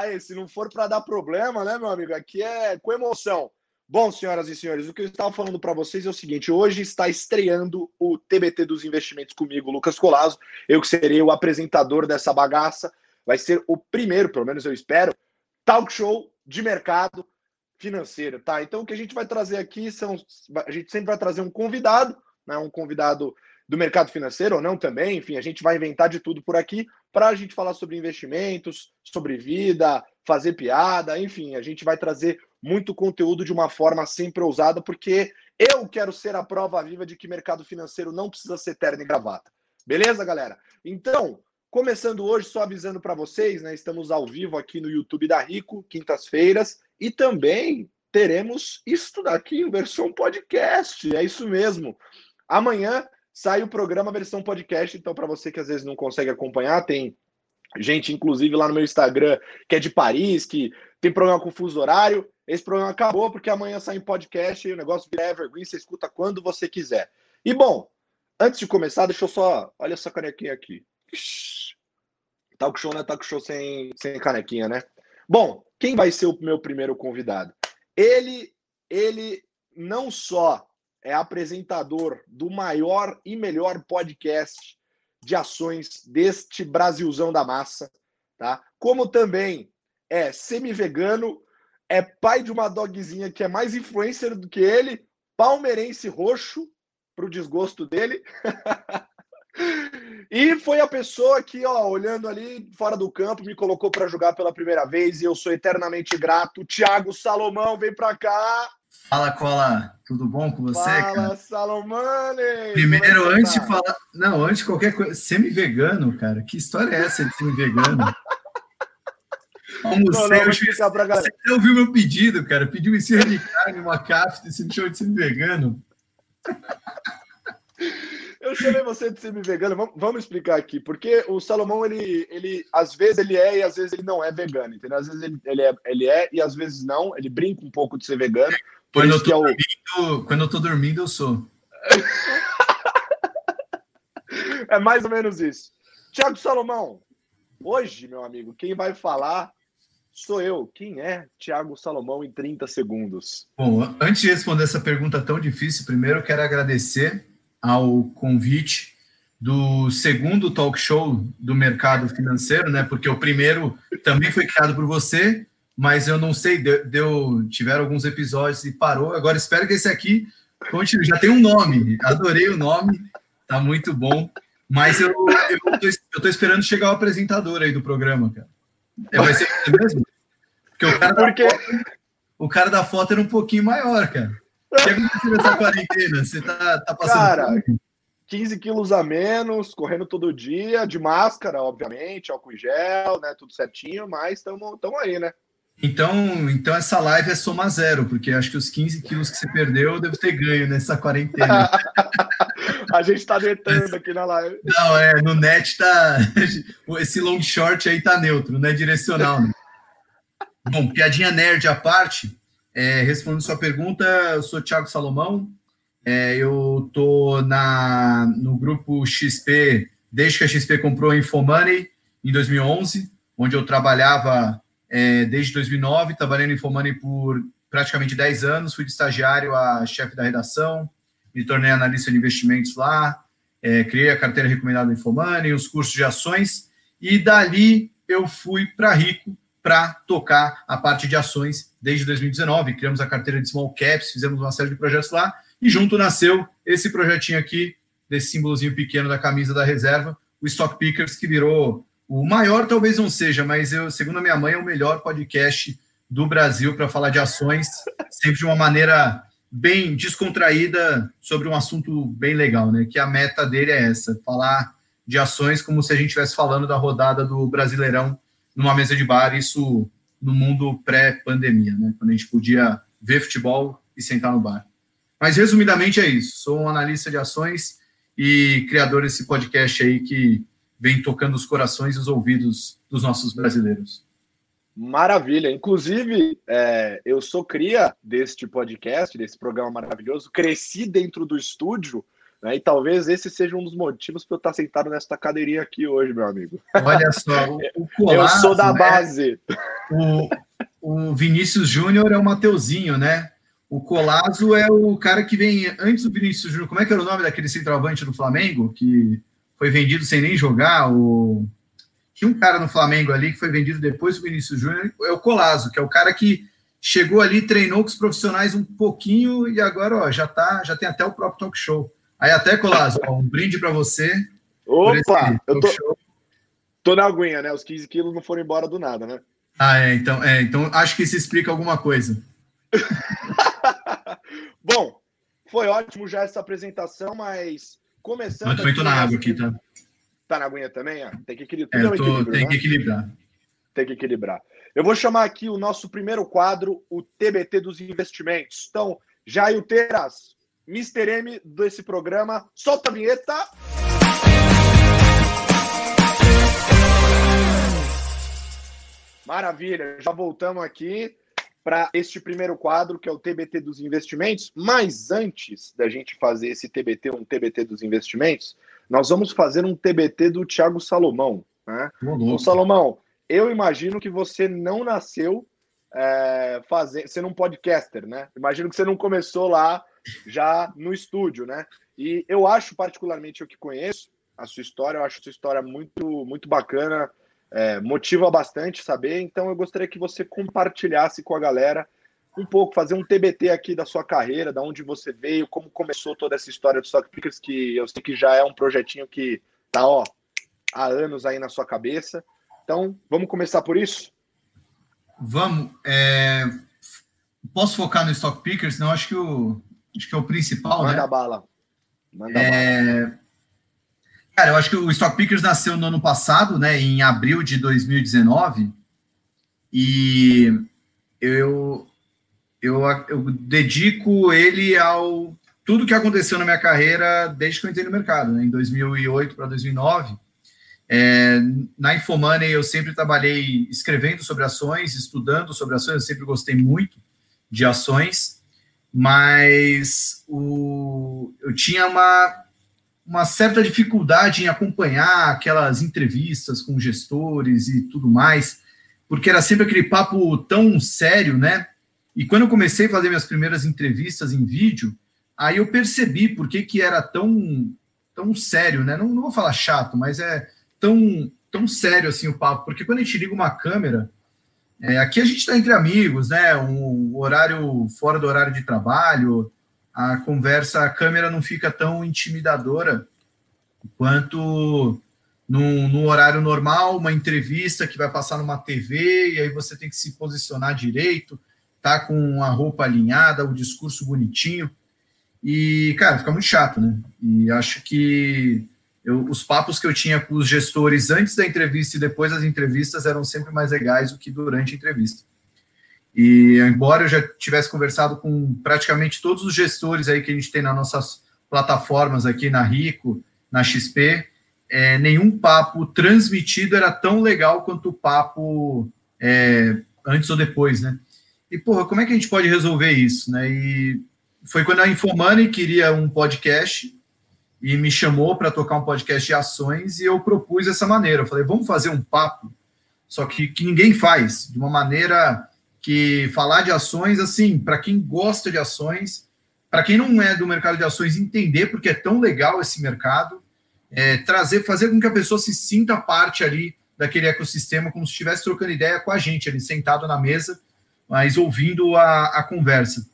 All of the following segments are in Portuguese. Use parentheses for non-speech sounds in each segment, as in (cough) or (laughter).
Aí, se não for para dar problema, né, meu amigo? Aqui é com emoção. Bom, senhoras e senhores, o que eu estava falando para vocês é o seguinte: hoje está estreando o TBT dos investimentos comigo, Lucas Colasso. Eu que serei o apresentador dessa bagaça. Vai ser o primeiro, pelo menos eu espero, talk show de mercado financeiro, tá? Então o que a gente vai trazer aqui são. A gente sempre vai trazer um convidado, né? Um convidado do mercado financeiro ou não também, enfim, a gente vai inventar de tudo por aqui para a gente falar sobre investimentos, sobre vida, fazer piada, enfim, a gente vai trazer muito conteúdo de uma forma sempre ousada, porque eu quero ser a prova viva de que mercado financeiro não precisa ser terno e gravata. Beleza, galera? Então, começando hoje, só avisando para vocês, né? Estamos ao vivo aqui no YouTube da Rico, quintas-feiras, e também teremos isto daqui em versão podcast. É isso mesmo. Amanhã sai o programa versão podcast. Então, para você que às vezes não consegue acompanhar, tem gente, inclusive, lá no meu Instagram, que é de Paris, que tem problema com fuso horário. Esse problema acabou porque amanhã sai em podcast e o negócio vira evergreen, você escuta quando você quiser. E bom, antes de começar, deixa eu só. Olha essa canequinha aqui. Talk show não é talk show sem, sem canequinha, né? Bom, quem vai ser o meu primeiro convidado? Ele, ele não só é apresentador do maior e melhor podcast de ações deste Brasilzão da massa, tá? Como também é semi-vegano, é pai de uma dogzinha que é mais influencer do que ele, palmeirense roxo, para o desgosto dele. (laughs) e foi a pessoa que, ó, olhando ali fora do campo, me colocou para jogar pela primeira vez e eu sou eternamente grato. Tiago Salomão, vem para cá. Fala, Cola, tudo bom com você? Fala, cara? Salomane! É Primeiro, antes tá? de falar. Não, antes de qualquer coisa. Semi-vegano, cara. Que história é essa de semi-vegano? (laughs) Almocei, não, não, eu, pra galera. Você ouviu meu pedido, cara? Pediu esfirra de carne, uma cafta, e você me chamou de semi-vegano. (laughs) Eu chamei você de semi-vegano. Vamos, vamos, explicar aqui. Porque o Salomão, ele, ele, às vezes ele é e às vezes ele não é vegano, entendeu? Às vezes ele, ele, é, ele é e às vezes não. Ele brinca um pouco de ser vegano. Quando eu, tô é o... dormindo, quando eu tô dormindo, eu sou. é mais ou menos isso. Tiago Salomão, hoje, meu amigo, quem vai falar sou eu. Quem é Tiago Salomão em 30 segundos? Bom, antes de responder essa pergunta tão difícil, primeiro eu quero agradecer ao convite do segundo talk show do mercado financeiro, né? Porque o primeiro também foi criado por você mas eu não sei, deu, deu, tiveram alguns episódios e parou. Agora espero que esse aqui continue. Já tem um nome, adorei o nome, tá muito bom. Mas eu, eu, tô, eu tô esperando chegar o apresentador aí do programa, cara. É, vai ser mesmo? Porque o cara, Porque... Foto, o cara da foto era um pouquinho maior, cara. O que aconteceu nessa quarentena? Você tá, tá passando. Cara, 15 quilos a menos, correndo todo dia, de máscara, obviamente, álcool em gel, né? Tudo certinho, mas estamos aí, né? Então, então essa live é soma zero, porque acho que os 15 quilos que você perdeu eu devo ter ganho nessa quarentena. (laughs) a gente está detendo aqui na live. Não, é, no net tá. (laughs) Esse long short aí tá neutro, não é direcional. Né? Bom, piadinha nerd à parte, é, respondendo sua pergunta, eu sou Thiago Salomão, é, eu tô na, no grupo XP, desde que a XP comprou a Infomoney, em 2011, onde eu trabalhava é, desde 2009, trabalhando em Infomoney por praticamente 10 anos, fui de estagiário a chefe da redação, me tornei analista de investimentos lá, é, criei a carteira recomendada do Infomoney, os cursos de ações, e dali eu fui para Rico para tocar a parte de ações desde 2019. Criamos a carteira de Small Caps, fizemos uma série de projetos lá, e junto nasceu esse projetinho aqui, desse símbolozinho pequeno da camisa da reserva, o Stock Pickers, que virou o maior talvez não seja, mas eu, segundo a minha mãe, é o melhor podcast do Brasil para falar de ações, sempre de uma maneira bem descontraída sobre um assunto bem legal, né? Que a meta dele é essa, falar de ações como se a gente estivesse falando da rodada do Brasileirão numa mesa de bar, isso no mundo pré-pandemia, né? Quando a gente podia ver futebol e sentar no bar. Mas resumidamente é isso. Sou um analista de ações e criador desse podcast aí que vem tocando os corações e os ouvidos dos nossos brasileiros. Maravilha. Inclusive, é, eu sou cria deste podcast, desse programa maravilhoso. Cresci dentro do estúdio Né? E talvez esse seja um dos motivos para eu estar sentado nesta cadeirinha aqui hoje, meu amigo. Olha só, o Colasso, (laughs) Eu sou da né? base. O, o Vinícius Júnior é o Mateuzinho, né? O Colazo é o cara que vem antes do Vinícius Júnior. Como é que era o nome daquele centroavante do Flamengo que foi vendido sem nem jogar? O... Tinha um cara no Flamengo ali que foi vendido depois do Vinícius Júnior. É o Colazo, que é o cara que chegou ali, treinou com os profissionais um pouquinho e agora ó, já tá, já tem até o próprio talk show. Aí até Colazo, um brinde para você. Opa, eu tô, tô na aguinha, né? Os 15 quilos não foram embora do nada, né? Ah, é, então, é, então acho que isso explica alguma coisa. (laughs) Bom, foi ótimo já essa apresentação, mas começando. Eu também na água aqui, tá? Tá na aguinha também? Ah, tem que equilibrar. É, tô, tem né? que equilibrar. Tem que equilibrar. Eu vou chamar aqui o nosso primeiro quadro, o TBT dos investimentos. Então, Jair Teras, Mr. M desse programa, solta a vinheta. Maravilha, já voltamos aqui para este primeiro quadro, que é o TBT dos investimentos. Mas antes da gente fazer esse TBT, um TBT dos investimentos, nós vamos fazer um TBT do Thiago Salomão. Né? Então, Salomão, eu imagino que você não nasceu é, fazer, sendo um podcaster, né? Imagino que você não começou lá já no estúdio, né? E eu acho, particularmente, eu que conheço a sua história, eu acho a sua história muito, muito bacana, é, motiva bastante saber. Então, eu gostaria que você compartilhasse com a galera um pouco, fazer um TBT aqui da sua carreira, da onde você veio, como começou toda essa história do Stock Pickers, que eu sei que já é um projetinho que tá ó, há anos aí na sua cabeça. Então, vamos começar por isso? Vamos. É... Posso focar no Stock Pickers? Não, acho que o, acho que é o principal, Manda né? bala. Manda é... bala. Cara, eu acho que o Stock Pickers nasceu no ano passado, né, em abril de 2019, e eu, eu, eu dedico ele ao tudo que aconteceu na minha carreira desde que eu entrei no mercado, né, em 2008 para 2009. É, na Infomoney eu sempre trabalhei escrevendo sobre ações, estudando sobre ações, eu sempre gostei muito de ações, mas o, eu tinha uma uma certa dificuldade em acompanhar aquelas entrevistas com gestores e tudo mais, porque era sempre aquele papo tão sério, né? E quando eu comecei a fazer minhas primeiras entrevistas em vídeo, aí eu percebi por que, que era tão, tão sério, né? Não, não vou falar chato, mas é tão, tão sério assim o papo, porque quando a gente liga uma câmera, é, aqui a gente está entre amigos, né? Um horário fora do horário de trabalho, a conversa, a câmera não fica tão intimidadora quanto no, horário normal, uma entrevista que vai passar numa TV, e aí você tem que se posicionar direito, tá com a roupa alinhada, o discurso bonitinho. E, cara, fica muito chato, né? E acho que eu, os papos que eu tinha com os gestores antes da entrevista e depois das entrevistas eram sempre mais legais do que durante a entrevista. E embora eu já tivesse conversado com praticamente todos os gestores aí que a gente tem nas nossas plataformas aqui na Rico, na XP, é, nenhum papo transmitido era tão legal quanto o papo é, antes ou depois, né? E, porra, como é que a gente pode resolver isso, né? E foi quando a Infomani queria um podcast e me chamou para tocar um podcast de ações e eu propus essa maneira. Eu falei, vamos fazer um papo, só que, que ninguém faz, de uma maneira que falar de ações, assim, para quem gosta de ações, para quem não é do mercado de ações, entender porque é tão legal esse mercado, é, trazer, fazer com que a pessoa se sinta parte ali daquele ecossistema, como se estivesse trocando ideia com a gente, ali sentado na mesa, mas ouvindo a, a conversa.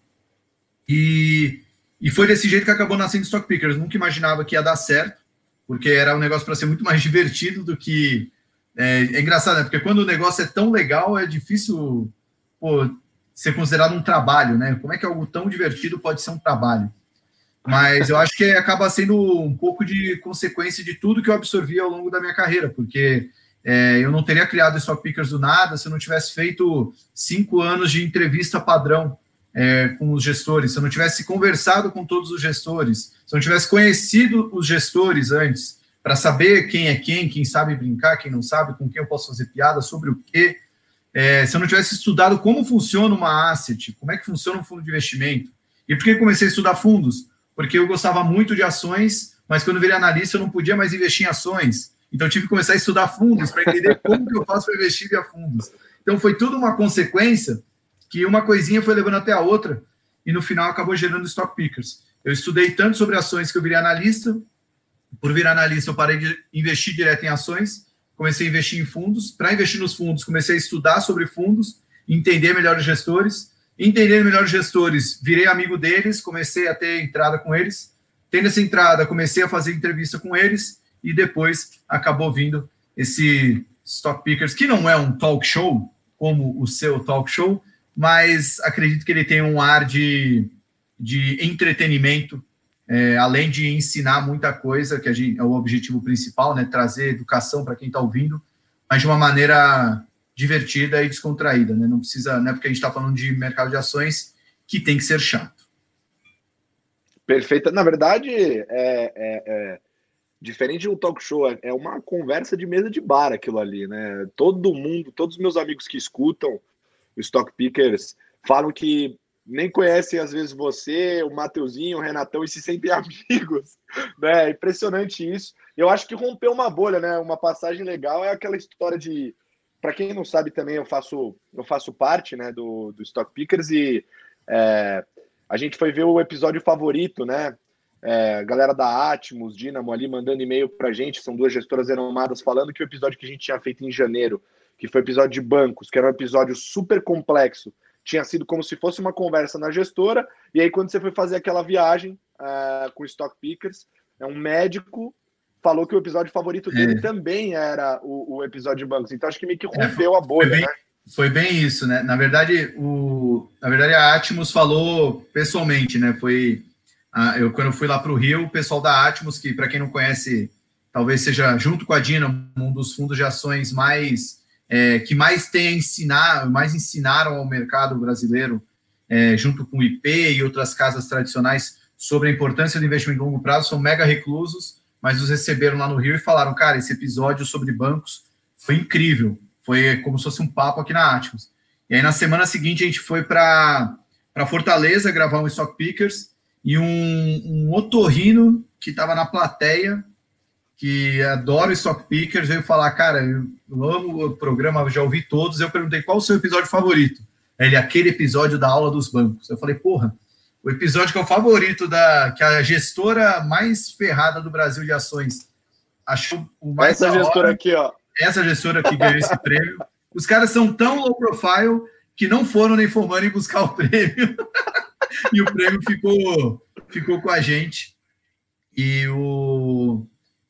E, e foi desse jeito que acabou nascendo Stock Pickers. Nunca imaginava que ia dar certo, porque era um negócio para ser muito mais (laughs) divertido do que. É, é engraçado, né? Porque quando o negócio é tão legal, é difícil pô, ser considerado um trabalho, né? Como é que algo tão divertido pode ser um trabalho? Mas eu acho que acaba sendo um pouco de consequência de tudo que eu absorvi ao longo da minha carreira, porque é, eu não teria criado Stock Pickers do nada se eu não tivesse feito cinco anos de entrevista padrão é, com os gestores, se eu não tivesse conversado com todos os gestores, se eu não tivesse conhecido os gestores antes, para saber quem é quem, quem sabe brincar, quem não sabe, com quem eu posso fazer piada, sobre o quê, é, se eu não tivesse estudado como funciona uma asset, como é que funciona um fundo de investimento, e por que comecei a estudar fundos? porque eu gostava muito de ações, mas quando eu virei analista eu não podia mais investir em ações. Então eu tive que começar a estudar fundos para entender (laughs) como que eu faço para investir via fundos. Então foi tudo uma consequência que uma coisinha foi levando até a outra e no final acabou gerando stock pickers. Eu estudei tanto sobre ações que eu virei analista. Por virar analista, eu parei de investir direto em ações, comecei a investir em fundos. Para investir nos fundos, comecei a estudar sobre fundos, entender melhor os gestores. Entender melhor os gestores, virei amigo deles, comecei a ter entrada com eles. Tendo essa entrada, comecei a fazer entrevista com eles e depois acabou vindo esse Stock Pickers, que não é um talk show, como o seu talk show, mas acredito que ele tem um ar de, de entretenimento, é, além de ensinar muita coisa, que gente, é o objetivo principal, né? Trazer educação para quem está ouvindo, mas de uma maneira divertida e descontraída, né? Não precisa, não é porque a gente está falando de mercado de ações que tem que ser chato. Perfeita. Na verdade, é, é, é, diferente de um talk show, é uma conversa de mesa de bar aquilo ali, né? Todo mundo, todos os meus amigos que escutam o Stock Pickers falam que nem conhecem às vezes você, o Mateuzinho, o Renatão e se sentem (laughs) amigos, né? É impressionante isso. Eu acho que rompeu uma bolha, né? Uma passagem legal é aquela história de para quem não sabe também, eu faço eu faço parte, né, do, do Stock Pickers e é, a gente foi ver o episódio favorito, né? É, galera da Atmos, Dynamo ali mandando e-mail para gente, são duas gestoras renomadas falando que o episódio que a gente tinha feito em janeiro, que foi o episódio de bancos, que era um episódio super complexo, tinha sido como se fosse uma conversa na gestora, e aí quando você foi fazer aquela viagem uh, com o Stock Pickers, é um médico falou que o episódio favorito dele é. também era o, o, episódio de bancos, então acho que meio que é, rompeu é, a bolha, foi bem, né? Foi bem isso, né? Na verdade, o, na verdade a Atmos falou pessoalmente, né? Foi ah, eu, quando eu fui lá para o Rio, o pessoal da Atmos, que para quem não conhece, talvez seja junto com a Dina, um dos fundos de ações mais é, que mais tem a ensinar, mais ensinaram ao mercado brasileiro, é, junto com o IP e outras casas tradicionais, sobre a importância do investimento em longo prazo, são mega reclusos, mas os receberam lá no Rio e falaram, cara, esse episódio sobre bancos foi incrível, foi como se fosse um papo aqui na Atmos. E aí na semana seguinte a gente foi para Fortaleza gravar um Stock Pickers, e um, um otorrino que estava na plateia, que adora Stock Pickers, veio falar, cara, eu amo o programa, já ouvi todos, eu perguntei qual o seu episódio favorito. Ele, aquele episódio da aula dos bancos. Eu falei, porra, o episódio que é o favorito da que a gestora mais ferrada do Brasil de ações achou o mais essa gestora aqui, ó. Essa gestora que ganhou esse prêmio. Os caras são tão low profile que não foram nem formando em buscar o prêmio. (laughs) e o prêmio ficou, ficou com a gente. E o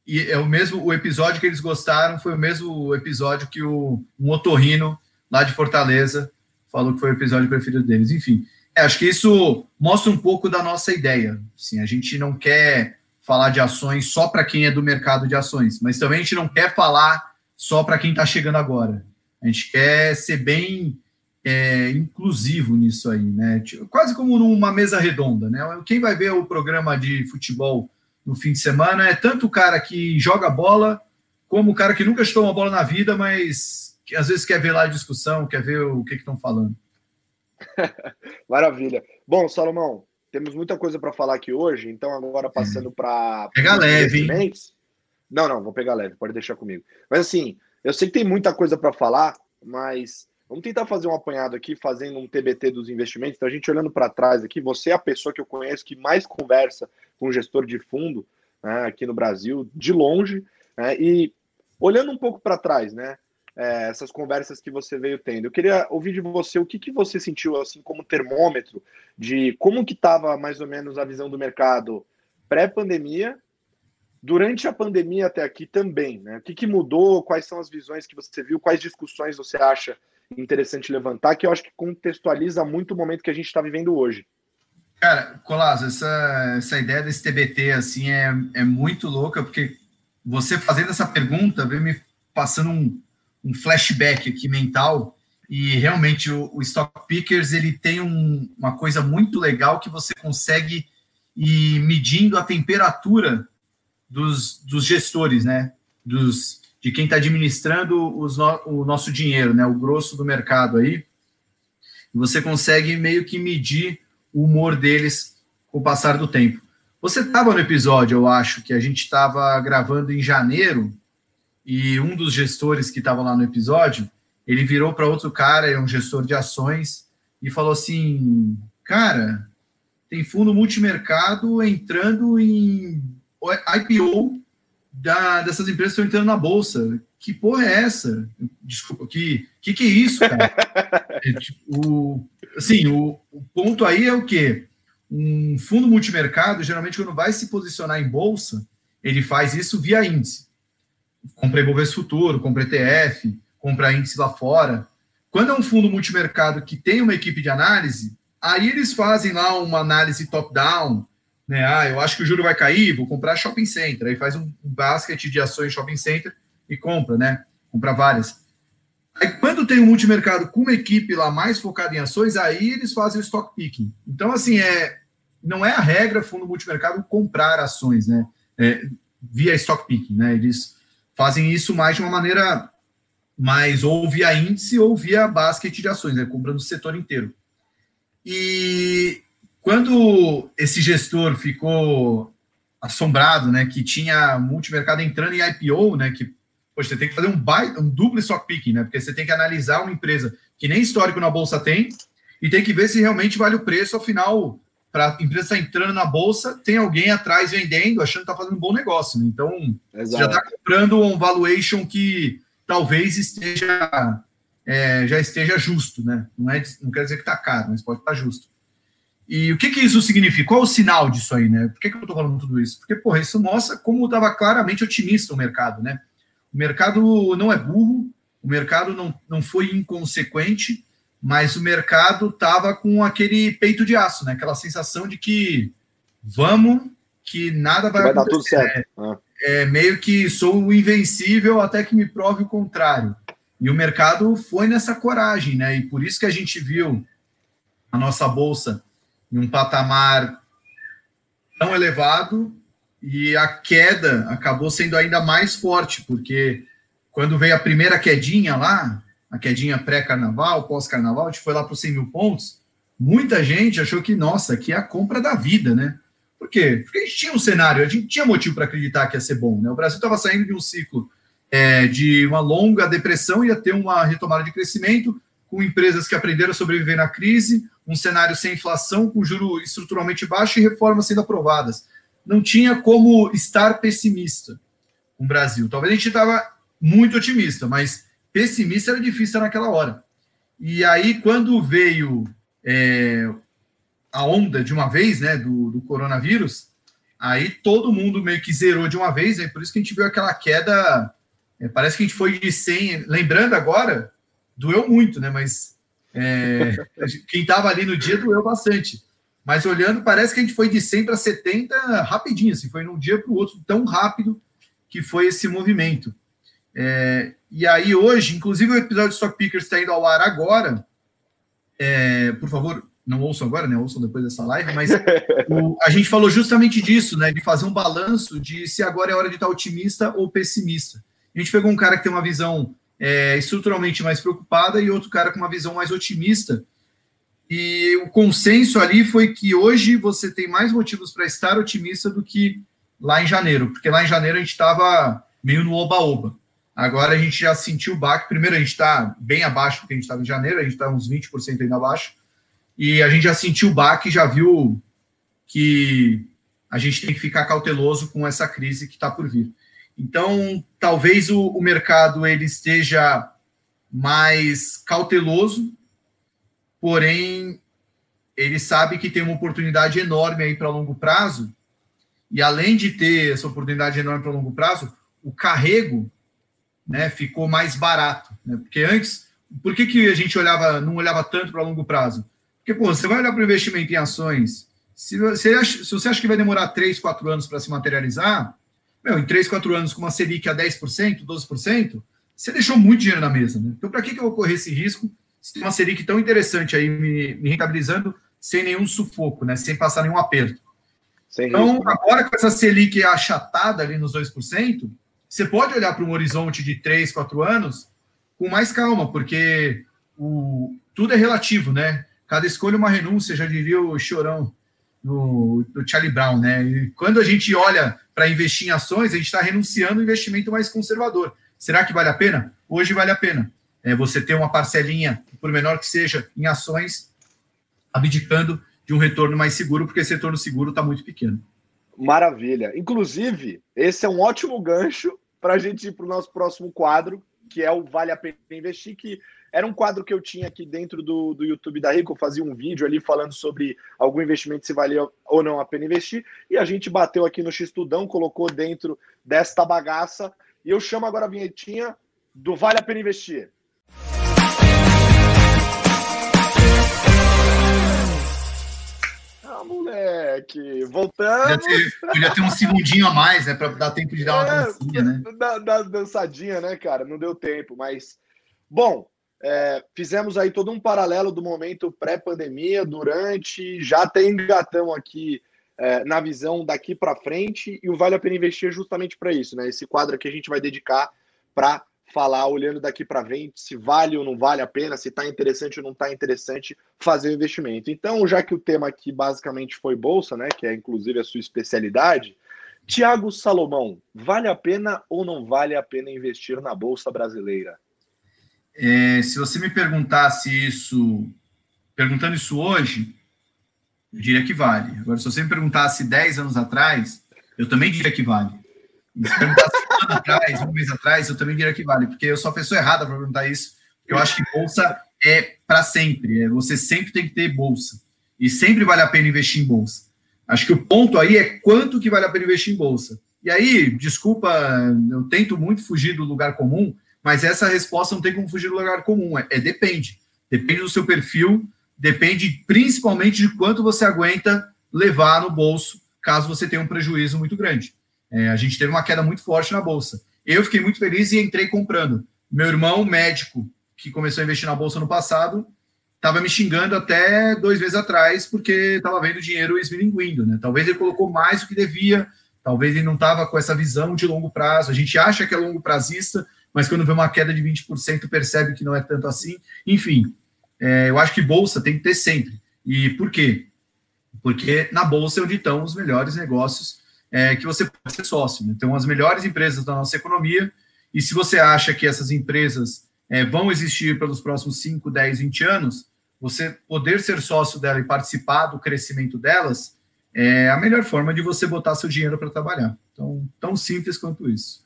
e é o mesmo o episódio que eles gostaram foi o mesmo episódio que o um otorrino lá de Fortaleza falou que foi o episódio preferido deles. Enfim, é, acho que isso mostra um pouco da nossa ideia. Assim, a gente não quer falar de ações só para quem é do mercado de ações, mas também a gente não quer falar só para quem está chegando agora. A gente quer ser bem é, inclusivo nisso aí, né? Tipo, quase como numa mesa redonda, né? Quem vai ver o programa de futebol no fim de semana é tanto o cara que joga bola, como o cara que nunca chutou uma bola na vida, mas que às vezes quer ver lá a discussão, quer ver o que estão falando. (laughs) Maravilha. Bom, Salomão, temos muita coisa para falar aqui hoje, então agora passando para. Pega leve, hein? Não, não, vou pegar leve, pode deixar comigo. Mas assim, eu sei que tem muita coisa para falar, mas Vamos tentar fazer um apanhado aqui, fazendo um TBT dos investimentos. Então, a gente olhando para trás aqui, você é a pessoa que eu conheço que mais conversa com gestor de fundo né, aqui no Brasil, de longe. Né, e olhando um pouco para trás, né? É, essas conversas que você veio tendo. Eu queria ouvir de você o que, que você sentiu assim como termômetro de como que estava mais ou menos a visão do mercado pré-pandemia, durante a pandemia até aqui também, né? O que, que mudou? Quais são as visões que você viu? Quais discussões você acha interessante levantar, que eu acho que contextualiza muito o momento que a gente está vivendo hoje. Cara, Colasso, essa, essa ideia desse TBT assim é, é muito louca, porque você fazendo essa pergunta veio me passando um, um flashback aqui mental, e realmente o, o Stock Pickers ele tem um, uma coisa muito legal que você consegue ir medindo a temperatura dos, dos gestores, né? Dos, de quem está administrando no, o nosso dinheiro, né, o grosso do mercado aí, você consegue meio que medir o humor deles com o passar do tempo. Você estava no episódio, eu acho, que a gente estava gravando em janeiro, e um dos gestores que estava lá no episódio, ele virou para outro cara, é um gestor de ações, e falou assim: Cara, tem fundo multimercado entrando em IPO da, dessas empresas estão entrando na bolsa. Que porra é essa? Desculpa, que que, que é isso, cara? (laughs) é, tipo, o, assim, o, o ponto aí é o quê? Um fundo multimercado, geralmente, quando vai se posicionar em bolsa, ele faz isso via índice. Compra Ibovespa Futuro, compra ETF, compra índice lá fora. Quando é um fundo multimercado que tem uma equipe de análise, aí eles fazem lá uma análise top-down, né? Ah, eu acho que o juro vai cair, vou comprar shopping center. Aí faz um basket de ações shopping center e compra, né? Compra várias. Aí, quando tem um multimercado com uma equipe lá mais focada em ações, aí eles fazem o stock picking. Então, assim, é, não é a regra fundo multimercado comprar ações, né? É, via stock picking, né? Eles fazem isso mais de uma maneira mais ou via índice ou via basket de ações, né? Comprando o setor inteiro. E quando esse gestor ficou assombrado, né, que tinha multimercado entrando em IPO, né, que poxa, você tem que fazer um, buy, um duplo stock picking, né? Porque você tem que analisar uma empresa que nem histórico na bolsa tem e tem que ver se realmente vale o preço, afinal, para a empresa estar tá entrando na bolsa, tem alguém atrás vendendo, achando que está fazendo um bom negócio. Né? Então, Exato. você já está comprando um valuation que talvez esteja é, já esteja justo, né? Não, é, não quer dizer que está caro, mas pode estar tá justo. E o que, que isso significa? Qual é o sinal disso aí, né? Por que, que eu estou falando tudo isso? Porque, porra, isso mostra como estava claramente otimista o mercado, né? O mercado não é burro, o mercado não, não foi inconsequente, mas o mercado estava com aquele peito de aço, né? Aquela sensação de que vamos, que nada vai, vai dar tudo certo. É, é, meio que sou o invencível até que me prove o contrário. E o mercado foi nessa coragem, né? E por isso que a gente viu a nossa bolsa em um patamar tão elevado e a queda acabou sendo ainda mais forte, porque quando veio a primeira quedinha lá, a quedinha pré-carnaval, pós-carnaval, a gente foi lá para os 100 mil pontos, muita gente achou que, nossa, aqui é a compra da vida, né? Por quê? Porque a gente tinha um cenário, a gente tinha motivo para acreditar que ia ser bom, né? O Brasil estava saindo de um ciclo é, de uma longa depressão, ia ter uma retomada de crescimento, com empresas que aprenderam a sobreviver na crise, um cenário sem inflação, com juro estruturalmente baixo e reformas sendo aprovadas não tinha como estar pessimista com o Brasil. Talvez a gente estava muito otimista, mas pessimista era difícil naquela hora. E aí, quando veio é, a onda de uma vez, né, do, do, coronavírus, aí todo mundo meio que zerou de uma vez, é por isso que a gente viu aquela queda. É, parece que a gente foi de 100. Lembrando agora, doeu muito, né? Mas é, (laughs) quem estava ali no dia doeu bastante. Mas olhando, parece que a gente foi de 100 para 70 rapidinho, assim, foi num dia para o outro, tão rápido que foi esse movimento. É, e aí, hoje, inclusive o episódio de Stock Pickers está indo ao ar agora. É, por favor, não ouçam agora, né? Ouçam depois dessa live, mas (laughs) o, a gente falou justamente disso, né? De fazer um balanço de se agora é hora de estar otimista ou pessimista. A gente pegou um cara que tem uma visão é, estruturalmente mais preocupada e outro cara com uma visão mais otimista e o consenso ali foi que hoje você tem mais motivos para estar otimista do que lá em janeiro, porque lá em janeiro a gente estava meio no oba-oba. Agora a gente já sentiu o baque. Primeiro, a gente está bem abaixo do que a gente estava em janeiro, a gente está uns 20% ainda abaixo. E a gente já sentiu o baque, já viu que a gente tem que ficar cauteloso com essa crise que está por vir. Então, talvez o, o mercado ele esteja mais cauteloso porém ele sabe que tem uma oportunidade enorme aí para longo prazo, e além de ter essa oportunidade enorme para longo prazo, o carrego né, ficou mais barato. Né? Porque antes, por que, que a gente olhava, não olhava tanto para longo prazo? Porque, pô, você vai olhar para o investimento em ações, se você, se você acha que vai demorar 3, 4 anos para se materializar, meu, em 3, 4 anos com uma Selic a 10%, 12%, você deixou muito dinheiro na mesa. Né? Então, para que, que eu vou correr esse risco tem uma Selic tão interessante aí, me, me rentabilizando sem nenhum sufoco, né? Sem passar nenhum aperto. Sem então, risco. agora com essa Selic achatada ali nos 2%, você pode olhar para um horizonte de 3, 4 anos com mais calma, porque o, tudo é relativo, né? Cada escolha é uma renúncia, já diria o Chorão. no, no Charlie Brown, né? E quando a gente olha para investir em ações, a gente está renunciando ao investimento mais conservador. Será que vale a pena? Hoje vale a pena. É, você ter uma parcelinha, por menor que seja, em ações, abdicando de um retorno mais seguro, porque esse retorno seguro está muito pequeno. Maravilha. Inclusive, esse é um ótimo gancho para a gente ir para o nosso próximo quadro, que é o Vale a Pena Investir, que era um quadro que eu tinha aqui dentro do, do YouTube da Rico, eu fazia um vídeo ali falando sobre algum investimento, se valia ou não a pena investir, e a gente bateu aqui no X-Tudão, colocou dentro desta bagaça, e eu chamo agora a vinhetinha do Vale a Pena Investir. Ah, moleque, voltamos. Podia ter, podia ter um segundinho a mais, né? Para dar tempo de dar uma é, dancinha, né? Da, da, dançadinha, né, cara? Não deu tempo, mas. Bom, é, fizemos aí todo um paralelo do momento pré-pandemia, durante, já até engatamos aqui é, na visão daqui para frente, e o Vale a Pena Investir é justamente para isso, né? Esse quadro que a gente vai dedicar para falar, olhando daqui para frente, se vale ou não vale a pena, se está interessante ou não está interessante fazer o investimento. Então, já que o tema aqui basicamente foi bolsa, né, que é inclusive a sua especialidade, Tiago Salomão, vale a pena ou não vale a pena investir na bolsa brasileira? É, se você me perguntasse isso, perguntando isso hoje, eu diria que vale. Agora, se você me perguntasse 10 anos atrás, eu também diria que vale. Se perguntasse um ano atrás, um mês atrás, eu também diria que vale, porque eu sou a pessoa errada para perguntar isso, eu acho que bolsa é para sempre. É, você sempre tem que ter bolsa. E sempre vale a pena investir em bolsa. Acho que o ponto aí é quanto que vale a pena investir em bolsa. E aí, desculpa, eu tento muito fugir do lugar comum, mas essa resposta não tem como fugir do lugar comum. É, é depende. Depende do seu perfil, depende principalmente de quanto você aguenta levar no bolso, caso você tenha um prejuízo muito grande. É, a gente teve uma queda muito forte na bolsa. Eu fiquei muito feliz e entrei comprando. Meu irmão, médico, que começou a investir na bolsa no passado, estava me xingando até dois meses atrás, porque estava vendo dinheiro esmilinguindo. Né? Talvez ele colocou mais do que devia, talvez ele não estava com essa visão de longo prazo. A gente acha que é longo prazista, mas quando vê uma queda de 20%, percebe que não é tanto assim. Enfim, é, eu acho que bolsa tem que ter sempre. E por quê? Porque na bolsa é onde estão os melhores negócios é, que você pode ser sócio. Né? Então, as melhores empresas da nossa economia. E se você acha que essas empresas é, vão existir pelos próximos 5, 10, 20 anos, você poder ser sócio dela e participar do crescimento delas é a melhor forma de você botar seu dinheiro para trabalhar. Então, tão simples quanto isso.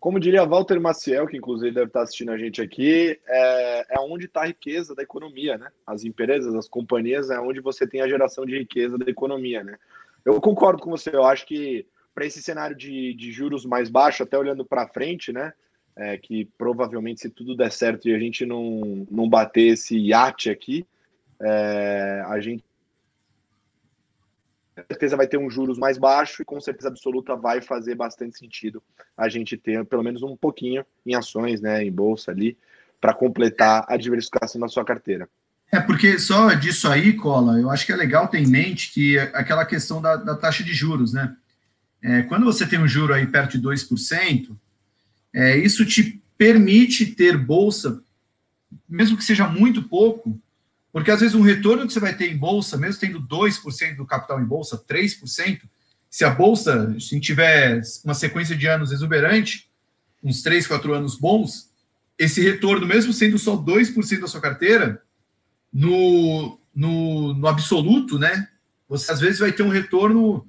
Como diria Walter Maciel, que inclusive deve estar assistindo a gente aqui, é, é onde está a riqueza da economia, né? As empresas, as companhias, é onde você tem a geração de riqueza da economia, né? Eu concordo com você, eu acho que para esse cenário de, de juros mais baixo, até olhando para frente, né? É, que provavelmente, se tudo der certo e a gente não, não bater esse iate aqui, é, a gente certeza vai ter um juros mais baixo e com certeza absoluta vai fazer bastante sentido a gente ter pelo menos um pouquinho em ações, né, em bolsa ali, para completar a diversificação da sua carteira. É, porque só disso aí, Cola, eu acho que é legal ter em mente que aquela questão da, da taxa de juros, né? É, quando você tem um juro aí perto de 2%, é, isso te permite ter bolsa, mesmo que seja muito pouco, porque às vezes um retorno que você vai ter em bolsa, mesmo tendo 2% do capital em bolsa, 3%, se a bolsa, se tiver uma sequência de anos exuberante, uns 3, 4 anos bons, esse retorno, mesmo sendo só 2% da sua carteira, no, no, no, absoluto, né? Você às vezes vai ter um retorno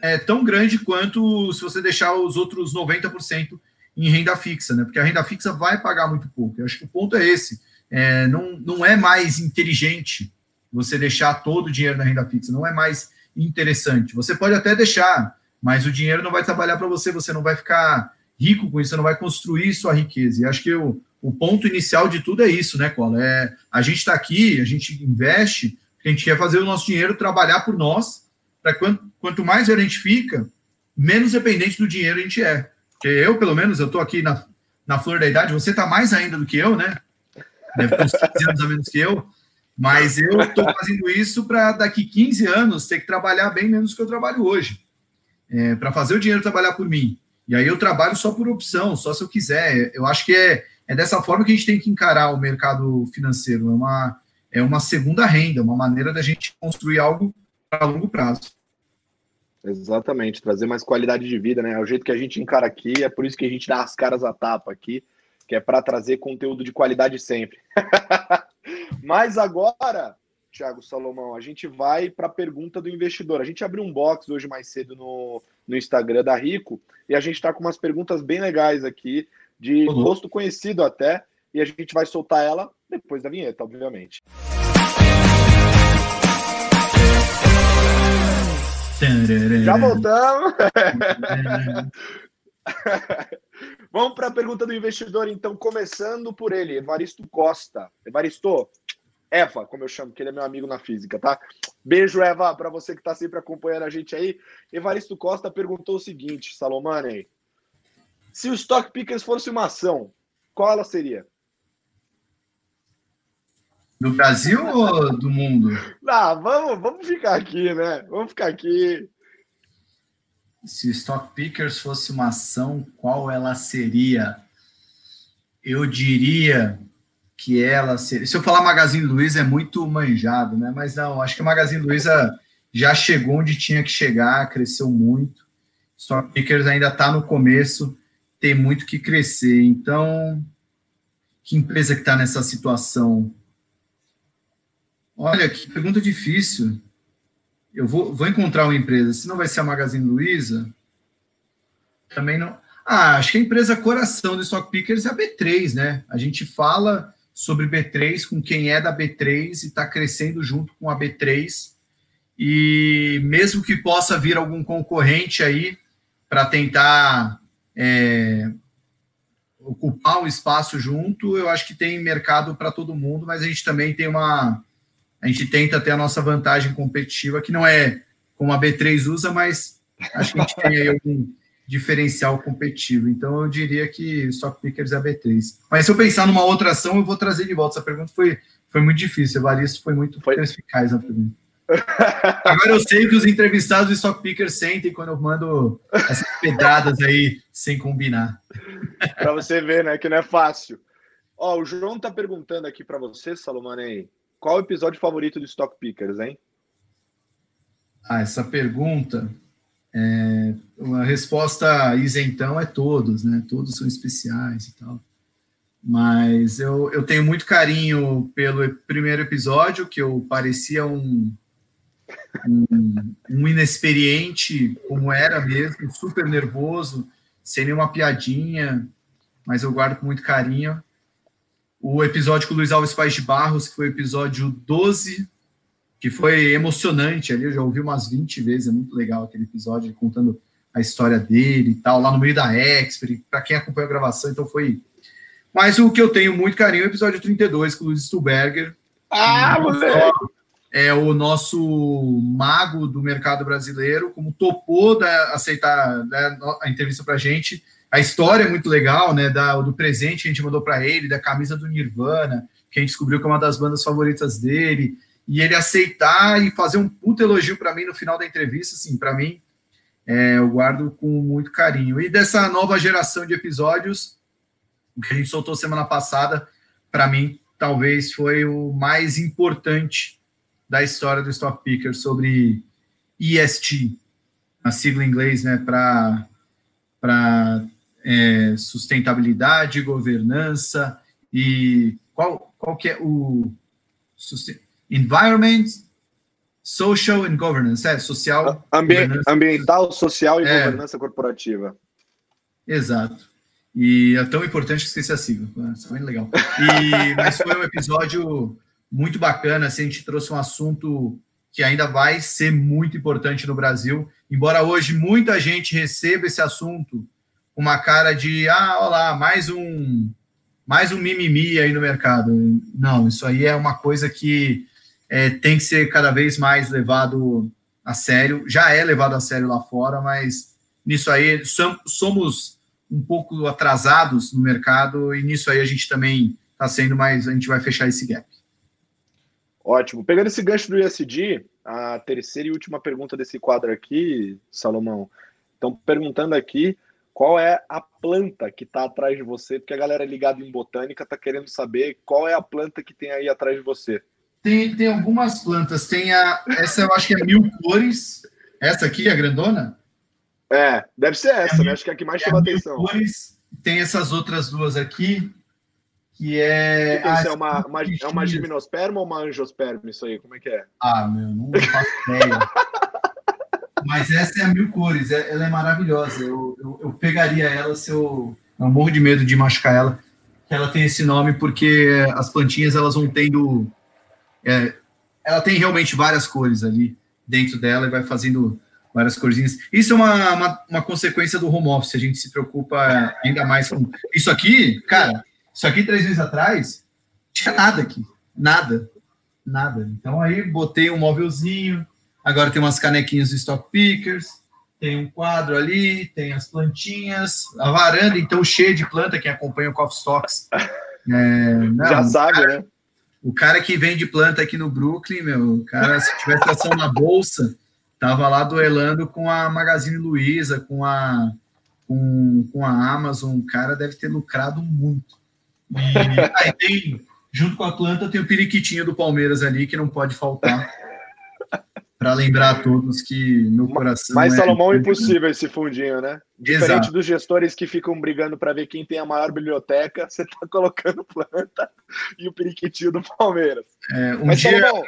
é, tão grande quanto se você deixar os outros 90% em renda fixa, né? Porque a renda fixa vai pagar muito pouco. Eu acho que o ponto é esse é, não, não é mais inteligente você deixar todo o dinheiro na renda fixa, não é mais interessante. Você pode até deixar, mas o dinheiro não vai trabalhar para você, você não vai ficar rico com isso, você não vai construir sua riqueza. E acho que o, o ponto inicial de tudo é isso, né, Cola? É, a gente está aqui, a gente investe, a gente quer fazer o nosso dinheiro trabalhar por nós, para quanto, quanto mais a gente fica, menos dependente do dinheiro a gente é. Porque eu, pelo menos, eu estou aqui na, na flor da idade, você está mais ainda do que eu, né? Deve ter uns 15 anos a menos que eu, mas eu estou fazendo isso para daqui 15 anos ter que trabalhar bem menos que eu trabalho hoje, é, para fazer o dinheiro trabalhar por mim. E aí eu trabalho só por opção, só se eu quiser. Eu acho que é, é dessa forma que a gente tem que encarar o mercado financeiro. É uma, é uma segunda renda, uma maneira da gente construir algo para longo prazo. Exatamente, trazer mais qualidade de vida, né? É o jeito que a gente encara aqui, é por isso que a gente dá as caras à tapa aqui, que é para trazer conteúdo de qualidade sempre. (laughs) Mas agora, Thiago Salomão, a gente vai para a pergunta do investidor. A gente abriu um box hoje mais cedo no, no Instagram da Rico e a gente está com umas perguntas bem legais aqui, de uhum. rosto conhecido até, e a gente vai soltar ela depois da vinheta, obviamente. Já voltamos. (laughs) (laughs) Vamos para a pergunta do investidor, então, começando por ele, Evaristo Costa. Evaristo, Eva, como eu chamo, que ele é meu amigo na física, tá? Beijo, Eva, para você que está sempre acompanhando a gente aí. Evaristo Costa perguntou o seguinte, Salomane, se o Stock Pickers fosse uma ação, qual ela seria? Do Brasil ou do mundo? Não, (laughs) vamos, vamos ficar aqui, né? Vamos ficar aqui. Se Stock Pickers fosse uma ação, qual ela seria? Eu diria que ela seria. Se eu falar Magazine Luiza é muito manjado, né? Mas não, acho que a Magazine Luiza já chegou onde tinha que chegar, cresceu muito. Stock Pickers ainda está no começo, tem muito que crescer. Então, que empresa que está nessa situação? Olha, que pergunta difícil. Eu vou, vou encontrar uma empresa. Se não vai ser a Magazine Luiza, também não. Ah, acho que a empresa coração do Stock Pickers é a B3, né? A gente fala sobre B3 com quem é da B3 e está crescendo junto com a B3. E mesmo que possa vir algum concorrente aí para tentar é, ocupar um espaço junto, eu acho que tem mercado para todo mundo, mas a gente também tem uma a gente tenta ter a nossa vantagem competitiva, que não é como a B3 usa, mas acho que a gente tem aí algum diferencial competitivo. Então, eu diria que Stock Pickers é a B3. Mas se eu pensar numa outra ação, eu vou trazer de volta. Essa pergunta foi, foi muito difícil. Evaristo foi muito foi. perspicaz na pergunta. (laughs) Agora eu sei que os entrevistados do Stock Pickers sentem quando eu mando essas pedradas aí sem combinar. para você ver, né, que não é fácil. Ó, o João tá perguntando aqui para você, Salomone, qual o episódio favorito do Stock Pickers, hein? Ah, essa pergunta, é, uma resposta isentão é todos, né? Todos são especiais e tal. Mas eu, eu tenho muito carinho pelo primeiro episódio, que eu parecia um, um, um inexperiente, como era mesmo, super nervoso, sem nenhuma piadinha, mas eu guardo com muito carinho o episódio com o Luiz Alves Paz de Barros, que foi o episódio 12, que foi emocionante ali, eu já ouvi umas 20 vezes, é muito legal aquele episódio, contando a história dele e tal, lá no meio da Expert, para quem acompanha a gravação, então foi... Mas o que eu tenho muito carinho é o episódio 32, com o Luiz Stuberger. Ah, moleque! É o nosso mago do mercado brasileiro, como topou da, aceitar né, a entrevista para gente, a história é muito legal, né? Da, do presente que a gente mandou para ele, da camisa do Nirvana, que a gente descobriu que é uma das bandas favoritas dele, e ele aceitar e fazer um puto elogio para mim no final da entrevista, assim, para mim, é, eu guardo com muito carinho. E dessa nova geração de episódios, o que a gente soltou semana passada, para mim, talvez foi o mais importante da história do Stock Picker sobre EST, a sigla em inglês, né, para é, sustentabilidade, governança e qual, qual que é o environment, social and governance, é social, Ambi ambiental, social e é, governança corporativa. Exato. E é tão importante que esqueci a sigla. Isso é legal. E, (laughs) mas foi um episódio muito bacana. Assim, a gente trouxe um assunto que ainda vai ser muito importante no Brasil. Embora hoje muita gente receba esse assunto uma cara de ah, olha lá, mais um mais um mimimi aí no mercado. Não, isso aí é uma coisa que é, tem que ser cada vez mais levado a sério. Já é levado a sério lá fora, mas nisso aí somos um pouco atrasados no mercado e nisso aí a gente também está sendo mais, a gente vai fechar esse gap. Ótimo. Pegando esse gancho do ISD, a terceira e última pergunta desse quadro aqui, Salomão. Estão perguntando aqui qual é a planta que está atrás de você, porque a galera ligada em botânica está querendo saber qual é a planta que tem aí atrás de você. tem, tem algumas plantas. Tem a. Essa eu acho que é mil cores. Essa aqui, a grandona? É, deve ser essa, é né? Acho que é a que mais é chama atenção. Cores. Tem essas outras duas aqui, que é. Que é, uma, uma, é uma gimnosperma ou uma angiosperma? Isso aí, como é que é? Ah, meu, não faço ideia. (laughs) Mas essa é a mil cores, é, ela é maravilhosa. Eu, eu, eu, pegaria ela se eu. Eu morro de medo de machucar ela. Ela tem esse nome porque as plantinhas elas vão tendo. É, ela tem realmente várias cores ali dentro dela e vai fazendo várias corzinhas. Isso é uma, uma, uma, consequência do home office, a gente se preocupa ainda mais com. Isso aqui, cara, isso aqui três meses atrás, tinha nada aqui. Nada. Nada. Então aí botei um móvelzinho, agora tem umas canequinhas do Stock Pickers, tem um quadro ali, tem as plantinhas, a varanda, então cheia de planta, quem acompanha o Coffee Stocks. (laughs) É, não, Já sabe, cara, né? O cara que vende planta aqui no Brooklyn, meu, o cara, se tivesse ação na bolsa, tava lá duelando com a Magazine Luiza, com a, com, com a Amazon, o cara deve ter lucrado muito. E (laughs) aí tem, junto com a planta, tem o periquitinho do Palmeiras ali, que não pode faltar. Para lembrar a todos que no coração. Mas, é Salomão, é impossível esse fundinho, né? Diferente Exato. dos gestores que ficam brigando para ver quem tem a maior biblioteca, você está (laughs) colocando planta e o periquitinho do Palmeiras. É, um, Mas, dia, Salomão,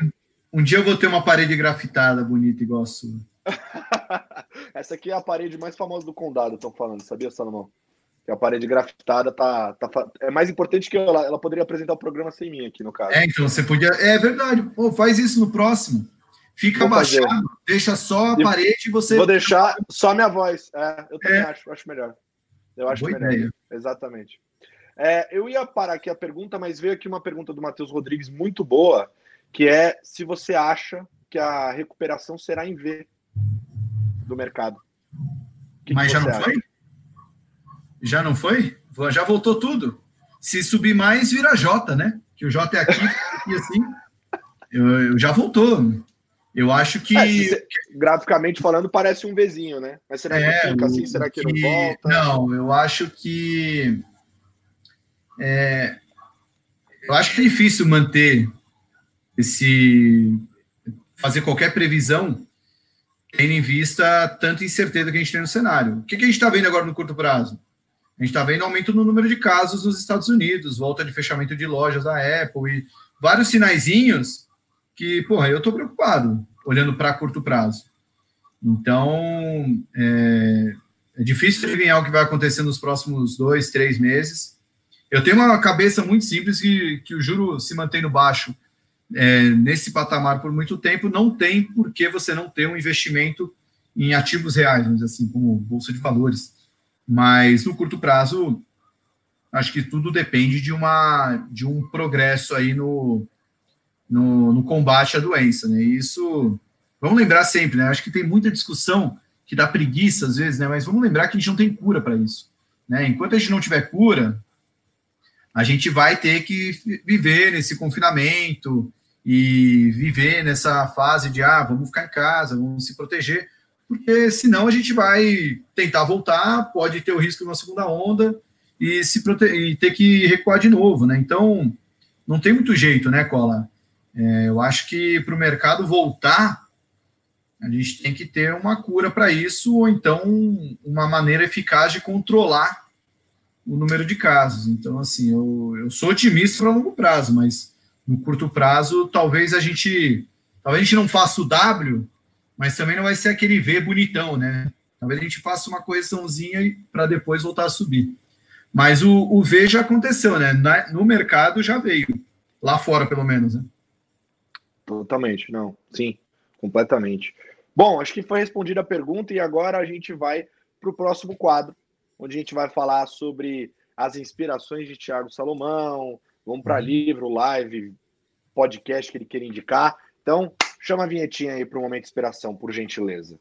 um dia eu vou ter uma parede grafitada bonita igual a sua. (laughs) Essa aqui é a parede mais famosa do condado, estão falando, sabia, Salomão? que a parede grafitada tá, tá é mais importante que ela, ela poderia apresentar o programa sem mim aqui no caso. É, então você podia, é verdade. Pô, faz isso no próximo. Fica baixado, deixa só a parede e você. Vou deixar só minha voz. É, eu também é. acho, acho melhor. Eu acho Boa melhor. Ideia. Exatamente. É, eu ia parar aqui a pergunta, mas veio aqui uma pergunta do Matheus Rodrigues muito boa, que é se você acha que a recuperação será em V do mercado. Que mas que já não acha? foi? Já não foi? Já voltou tudo. Se subir mais, vira J, né? Que o J é aqui, (laughs) e assim. Eu, eu, já voltou. Eu acho que. É, graficamente falando, parece um Vzinho, né? Mas será que é, fica assim? Será que, que, não volta? Não, eu acho que. É, eu acho que é difícil manter esse. fazer qualquer previsão tendo em vista tanta incerteza que a gente tem no cenário. O que, que a gente está vendo agora no curto prazo? A gente está vendo aumento no número de casos nos Estados Unidos, volta de fechamento de lojas da Apple e vários sinaizinhos que, porra, eu estou preocupado olhando para curto prazo. Então, é, é difícil adivinhar o que vai acontecer nos próximos dois, três meses. Eu tenho uma cabeça muito simples que, que o juro se mantendo baixo é, nesse patamar por muito tempo, não tem por que você não ter um investimento em ativos reais, vamos dizer assim, como bolsa de valores. Mas no curto prazo, acho que tudo depende de, uma, de um progresso aí no, no, no combate à doença, né? isso, vamos lembrar sempre, né? Acho que tem muita discussão que dá preguiça às vezes, né? Mas vamos lembrar que a gente não tem cura para isso, né? Enquanto a gente não tiver cura, a gente vai ter que viver nesse confinamento e viver nessa fase de ah, vamos ficar em casa, vamos se proteger, porque senão a gente vai tentar voltar, pode ter o risco de uma segunda onda e se e ter que recuar de novo, né? Então, não tem muito jeito, né, Cola? É, eu acho que para o mercado voltar, a gente tem que ter uma cura para isso, ou então uma maneira eficaz de controlar o número de casos. Então, assim, eu, eu sou otimista para longo prazo, mas no curto prazo, talvez a gente. Talvez a gente não faça o W, mas também não vai ser aquele V bonitão, né? Talvez a gente faça uma correçãozinha para depois voltar a subir. Mas o, o V já aconteceu, né? Na, no mercado já veio. Lá fora, pelo menos, né? Totalmente, não. Sim, completamente. Bom, acho que foi respondida a pergunta e agora a gente vai para o próximo quadro, onde a gente vai falar sobre as inspirações de Tiago Salomão, vamos para uhum. livro, live, podcast que ele queira indicar. Então, chama a vinhetinha aí para o momento de inspiração, por gentileza.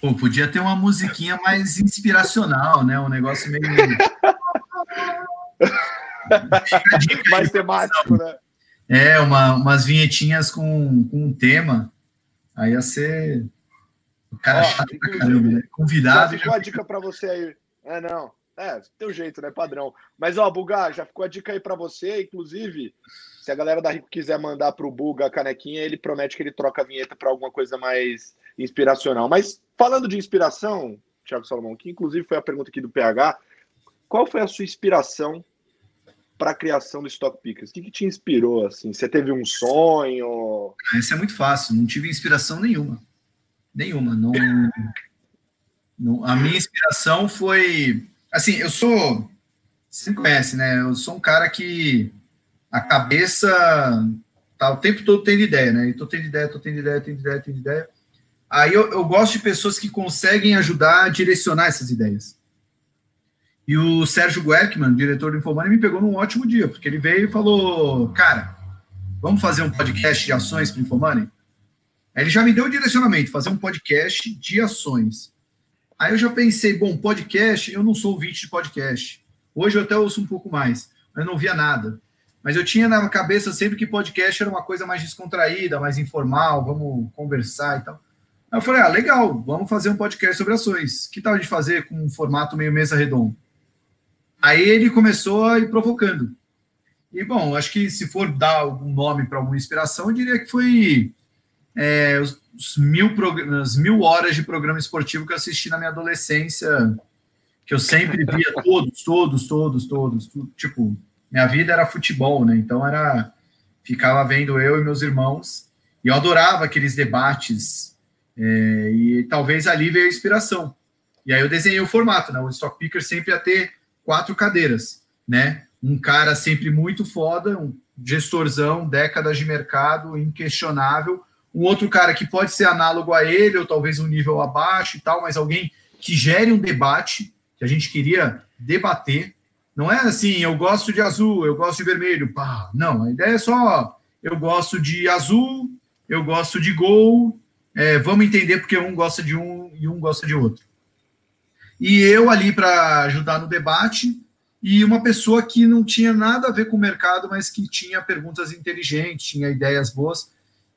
Pô, podia ter uma musiquinha mais inspiracional, né? Um negócio meio (laughs) (laughs) Mais temático, né? É, uma, umas vinhetinhas com, com um tema. Aí ia ser. O cara Ó, chato pra caramba, né? Convidado. Já ficou a dica para você aí. É, não. É, teu jeito, né? Padrão. Mas, ó, Buga, já ficou a dica aí para você. Inclusive, se a galera da Rico quiser mandar pro Buga a canequinha, ele promete que ele troca a vinheta para alguma coisa mais inspiracional. Mas falando de inspiração, Thiago Salomão, que inclusive foi a pergunta aqui do PH, qual foi a sua inspiração para a criação do Stock Pickers? O que, que, te inspirou? Assim? Você teve um sonho? Isso é muito fácil, não tive inspiração nenhuma. Nenhuma. Não, não, a minha inspiração foi. Assim, eu sou. Você conhece, né? Eu sou um cara que a cabeça tá o tempo todo tendo ideia, né? Estou tendo ideia, estou tendo ideia, tendo ideia, tendo ideia. Aí eu, eu gosto de pessoas que conseguem ajudar a direcionar essas ideias. E o Sérgio Guerkman, diretor do Infomoney, me pegou num ótimo dia, porque ele veio e falou: Cara, vamos fazer um podcast de ações para o Infomoney? Aí ele já me deu o direcionamento, fazer um podcast de ações. Aí eu já pensei, bom, podcast, eu não sou ouvinte de podcast. Hoje eu até ouço um pouco mais, mas não via nada. Mas eu tinha na cabeça sempre que podcast era uma coisa mais descontraída, mais informal, vamos conversar e tal. Aí eu falei, ah, legal, vamos fazer um podcast sobre ações. Que tal de fazer com um formato meio mesa redonda? Aí ele começou a ir provocando. E, bom, acho que se for dar algum nome para alguma inspiração, eu diria que foi é, os, os mil as mil horas de programa esportivo que eu assisti na minha adolescência, que eu sempre via (laughs) todos, todos, todos, todos. Tudo, tipo, minha vida era futebol, né? Então era. Ficava vendo eu e meus irmãos. E eu adorava aqueles debates. É, e talvez ali veio a inspiração. E aí eu desenhei o formato, né? O Stock Picker sempre ia ter quatro cadeiras, né? Um cara sempre muito foda, um gestorzão, décadas de mercado, inquestionável. Um outro cara que pode ser análogo a ele, ou talvez um nível abaixo e tal, mas alguém que gere um debate, que a gente queria debater. Não é assim, eu gosto de azul, eu gosto de vermelho. Pá, não, a ideia é só eu gosto de azul, eu gosto de gol, é, vamos entender porque um gosta de um e um gosta de outro e eu ali para ajudar no debate, e uma pessoa que não tinha nada a ver com o mercado, mas que tinha perguntas inteligentes, tinha ideias boas,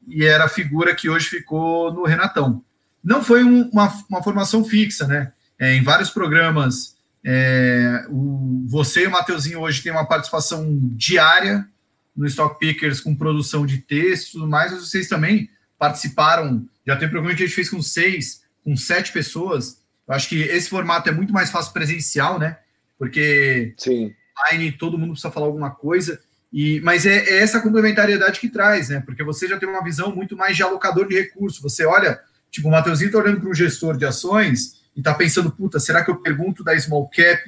e era a figura que hoje ficou no Renatão. Não foi um, uma, uma formação fixa, né? É, em vários programas, é, o, você e o Mateuzinho hoje têm uma participação diária no Stock Pickers com produção de texto mas vocês também participaram. Já tem programa que a gente fez com seis, com sete pessoas, eu acho que esse formato é muito mais fácil presencial, né? Porque Sim. online todo mundo precisa falar alguma coisa. E, mas é, é, essa complementariedade que traz, né? Porque você já tem uma visão muito mais de alocador de recursos. Você olha, tipo, o Matheusinho está olhando para um gestor de ações e está pensando, puta, será que eu pergunto da small cap,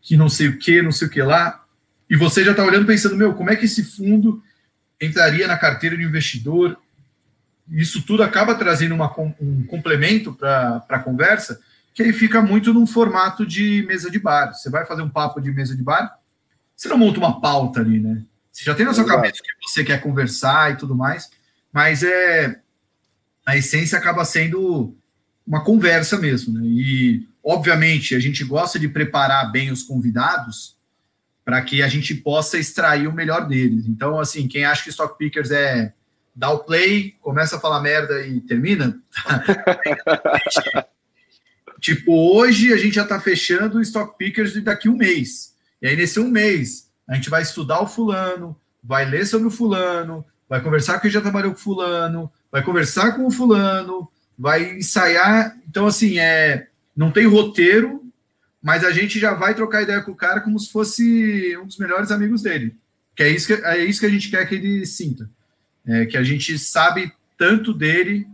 que não sei o que, não sei o que lá? E você já está olhando pensando, meu, como é que esse fundo entraria na carteira de investidor? Isso tudo acaba trazendo uma, um complemento para a conversa que aí fica muito num formato de mesa de bar. Você vai fazer um papo de mesa de bar, você não monta uma pauta ali, né? Você já tem na sua Exato. cabeça o que você quer conversar e tudo mais, mas é a essência acaba sendo uma conversa mesmo, né? E obviamente a gente gosta de preparar bem os convidados para que a gente possa extrair o melhor deles. Então, assim, quem acha que Stock Pickers é dar o play, começa a falar merda e termina, (laughs) (laughs) Tipo, hoje a gente já está fechando o Stock Pickers daqui um mês. E aí, nesse um mês, a gente vai estudar o fulano, vai ler sobre o fulano, vai conversar com quem já trabalhou com o fulano, vai conversar com o fulano, vai ensaiar. Então, assim, é, não tem roteiro, mas a gente já vai trocar ideia com o cara como se fosse um dos melhores amigos dele. Que é isso que, é isso que a gente quer que ele sinta. É, que a gente sabe tanto dele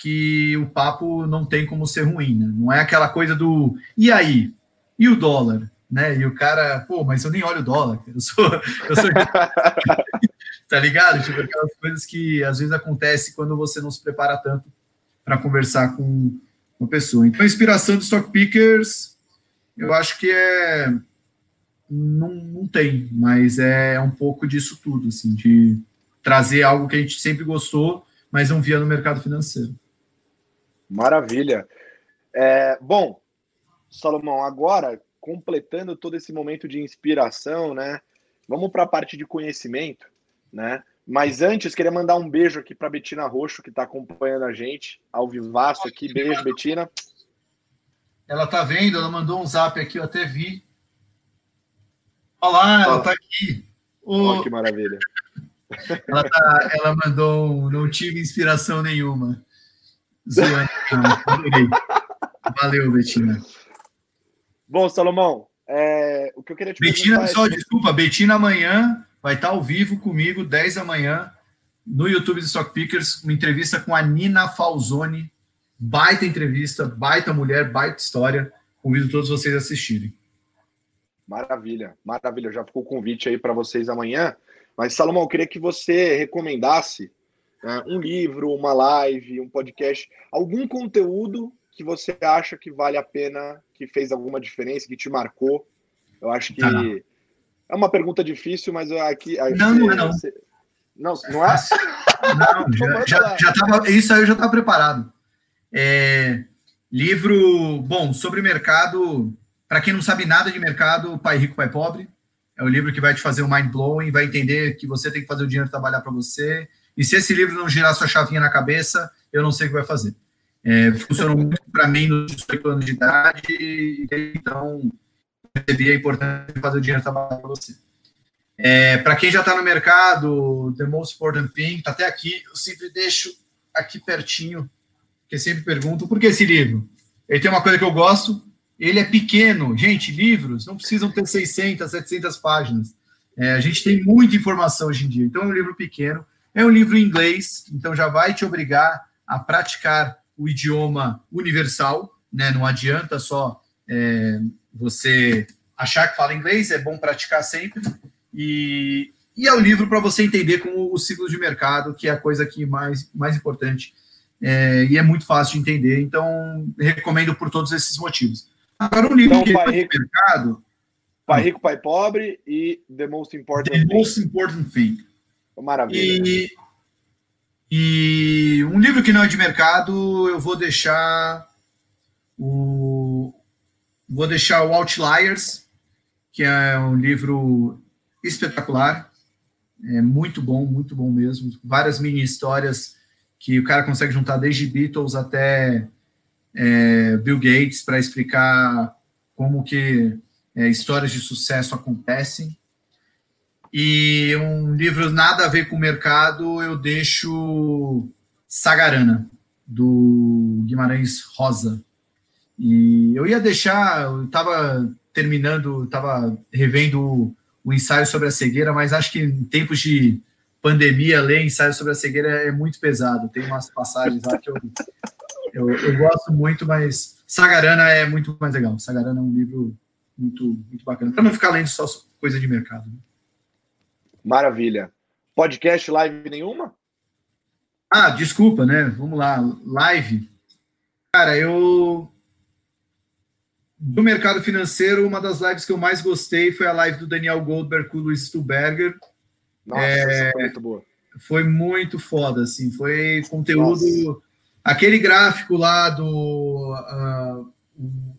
que o papo não tem como ser ruim, né? Não é aquela coisa do e aí? E o dólar? Né? E o cara, pô, mas eu nem olho o dólar, eu sou. Eu sou... (laughs) tá ligado? Tipo, aquelas coisas que às vezes acontece quando você não se prepara tanto para conversar com uma pessoa. Então, a inspiração do Stock Pickers, eu acho que é. Não, não tem, mas é um pouco disso tudo, assim, de trazer algo que a gente sempre gostou, mas não via no mercado financeiro. Maravilha. É, bom, Salomão, agora, completando todo esse momento de inspiração, né? Vamos para a parte de conhecimento, né? Mas antes, queria mandar um beijo aqui para Betina Roxo, que está acompanhando a gente, ao vivaço aqui. Beijo, Betina. Ela tá vendo, ela mandou um zap aqui, eu até vi. Olá, ela está aqui. Oh, que maravilha. Ela, tá, ela mandou, não tive inspiração nenhuma. Zoando. Valeu, Betina. Bom, Salomão, é, o que eu queria te Betina, só é... desculpa, Betina amanhã vai estar ao vivo comigo, 10 da manhã, no YouTube do Stock Pickers, uma entrevista com a Nina Falzoni. Baita entrevista, baita mulher, baita história. Convido todos vocês a assistirem. Maravilha, maravilha. Já ficou o convite aí para vocês amanhã. Mas, Salomão, eu queria que você recomendasse né, um livro, uma live, um podcast, algum conteúdo que você acha que vale a pena, que fez alguma diferença, que te marcou. Eu acho que tá. é uma pergunta difícil, mas aqui. Não, não é não. Você... Não, não é? Não, já, já, tava, isso aí eu já estava preparado. É, livro, bom, sobre mercado, para quem não sabe nada de mercado, Pai Rico, Pai Pobre. É o livro que vai te fazer o mind blowing, vai entender que você tem que fazer o dinheiro trabalhar para você. E se esse livro não girar sua chavinha na cabeça, eu não sei o que vai fazer. É, funcionou muito para mim nos 18 anos de idade, e então percebi a importância de fazer o dinheiro trabalhar para você. É, para quem já está no mercado, The Most Important Thing, está até aqui, eu sempre deixo aqui pertinho, porque sempre pergunto, por que esse livro? Ele tem uma coisa que eu gosto, ele é pequeno. Gente, livros não precisam ter 600, 700 páginas. É, a gente tem muita informação hoje em dia. Então, é um livro pequeno. É um livro em inglês, então já vai te obrigar a praticar o idioma universal. Né? Não adianta só é, você achar que fala inglês, é bom praticar sempre. E, e é o um livro para você entender como o ciclo de mercado, que é a coisa que mais, mais importante. É, e é muito fácil de entender. Então, recomendo por todos esses motivos. Agora, um livro então, que pai rico, mercado. Pai Rico, Pai Pobre e The Most Important The Thing. Most Important Thing. Maravilha. E, e um livro que não é de mercado, eu vou deixar o. Vou deixar o Outliers, que é um livro espetacular. É muito bom, muito bom mesmo. Várias mini histórias que o cara consegue juntar desde Beatles até é, Bill Gates para explicar como que é, histórias de sucesso acontecem. E um livro nada a ver com o mercado, eu deixo Sagarana, do Guimarães Rosa. E eu ia deixar, eu estava terminando, estava revendo o, o ensaio sobre a cegueira, mas acho que em tempos de pandemia, ler ensaio sobre a cegueira é muito pesado. Tem umas passagens lá que eu eu, eu gosto muito, mas Sagarana é muito mais legal. Sagarana é um livro muito, muito bacana, para não ficar lendo só coisa de mercado. Né? Maravilha. Podcast, live nenhuma? Ah, desculpa, né? Vamos lá. Live. Cara, eu. Do mercado financeiro, uma das lives que eu mais gostei foi a live do Daniel Goldberg com o Luiz Stuberger. Nossa, é... foi muito boa. Foi muito foda, assim. Foi conteúdo. Nossa Aquele gráfico lá do uh,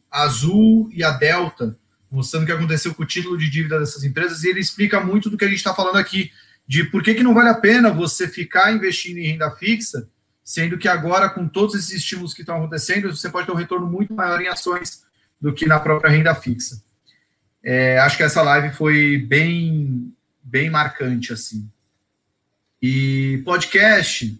azul e a delta, mostrando o que aconteceu com o título de dívida dessas empresas, e ele explica muito do que a gente está falando aqui, de por que, que não vale a pena você ficar investindo em renda fixa, sendo que agora, com todos esses estímulos que estão acontecendo, você pode ter um retorno muito maior em ações do que na própria renda fixa. É, acho que essa live foi bem, bem marcante, assim. E podcast,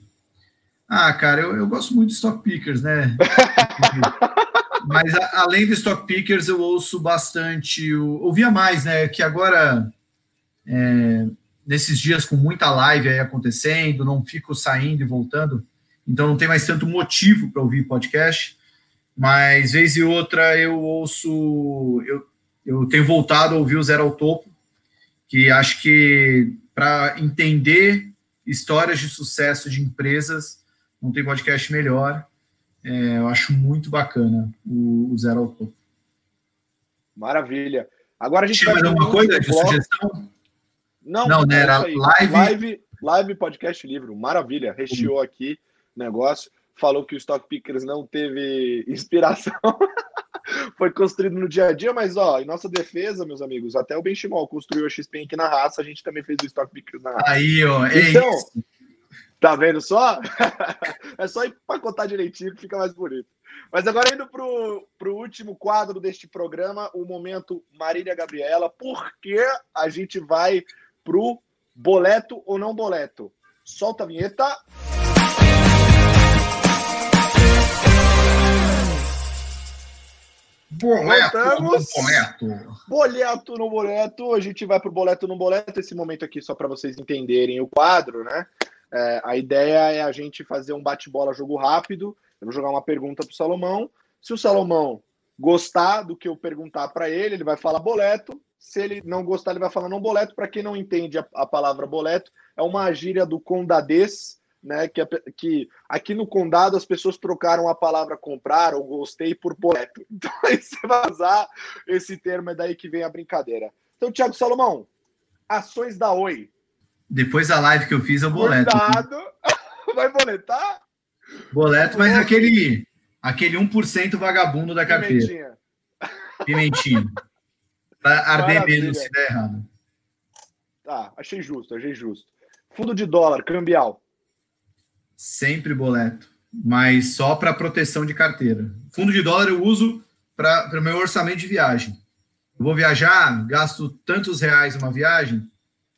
ah, cara, eu, eu gosto muito de Stock Pickers, né? (laughs) Mas a, além do Stock Pickers, eu ouço bastante, eu, ouvia mais, né? Que agora, é, nesses dias com muita live aí acontecendo, não fico saindo e voltando, então não tem mais tanto motivo para ouvir podcast. Mas, vez e outra, eu ouço, eu, eu tenho voltado a ouvir o Zero ao Topo, que acho que para entender histórias de sucesso de empresas, não tem podcast melhor. É, eu acho muito bacana o, o Zero ao Topo. Maravilha. Agora a gente Tinha vai mais alguma coisa de sugestão? Não, não, né? Era live... live... live. podcast livro. Maravilha. Recheou uhum. aqui o negócio. Falou que o Stock Pickers não teve (laughs) inspiração. (laughs) Foi construído no dia a dia, mas ó, em nossa defesa, meus amigos, até o Benchimol construiu a XP aqui na raça, a gente também fez o Stock Pickers na raça. Aí, ó, é então, isso Tá vendo só? (laughs) é só empacotar direitinho que fica mais bonito. Mas agora indo para o último quadro deste programa, o momento Marília Gabriela, porque a gente vai pro boleto ou não boleto. Solta a vinheta. Boleto no boleto. Boleto no boleto. A gente vai pro boleto no boleto. Esse momento aqui só para vocês entenderem o quadro, né? É, a ideia é a gente fazer um bate-bola jogo rápido. Eu vou jogar uma pergunta pro Salomão. Se o Salomão gostar do que eu perguntar para ele, ele vai falar boleto. Se ele não gostar, ele vai falar não boleto. Para quem não entende a, a, palavra boleto, é uma gíria do condadês, né? Que, que aqui no condado as pessoas trocaram a palavra comprar ou gostei por boleto. (laughs) Então aí você vai usar esse termo, é daí que vem a brincadeira. Então, Thiago Salomão, ações da Oi. Depois da live que eu fiz, eu boleto. Cuidado. (laughs) Vai boletar? Boleto, mas aquele, aquele 1% vagabundo da carteira. Pimentinha. Pimentinha. Pra arder Maravilha. mesmo se der errado. Tá, achei justo, achei justo. Fundo de dólar, cambial. Sempre boleto, mas só para proteção de carteira. Fundo de dólar eu uso para o meu orçamento de viagem. Eu vou viajar, gasto tantos reais uma viagem,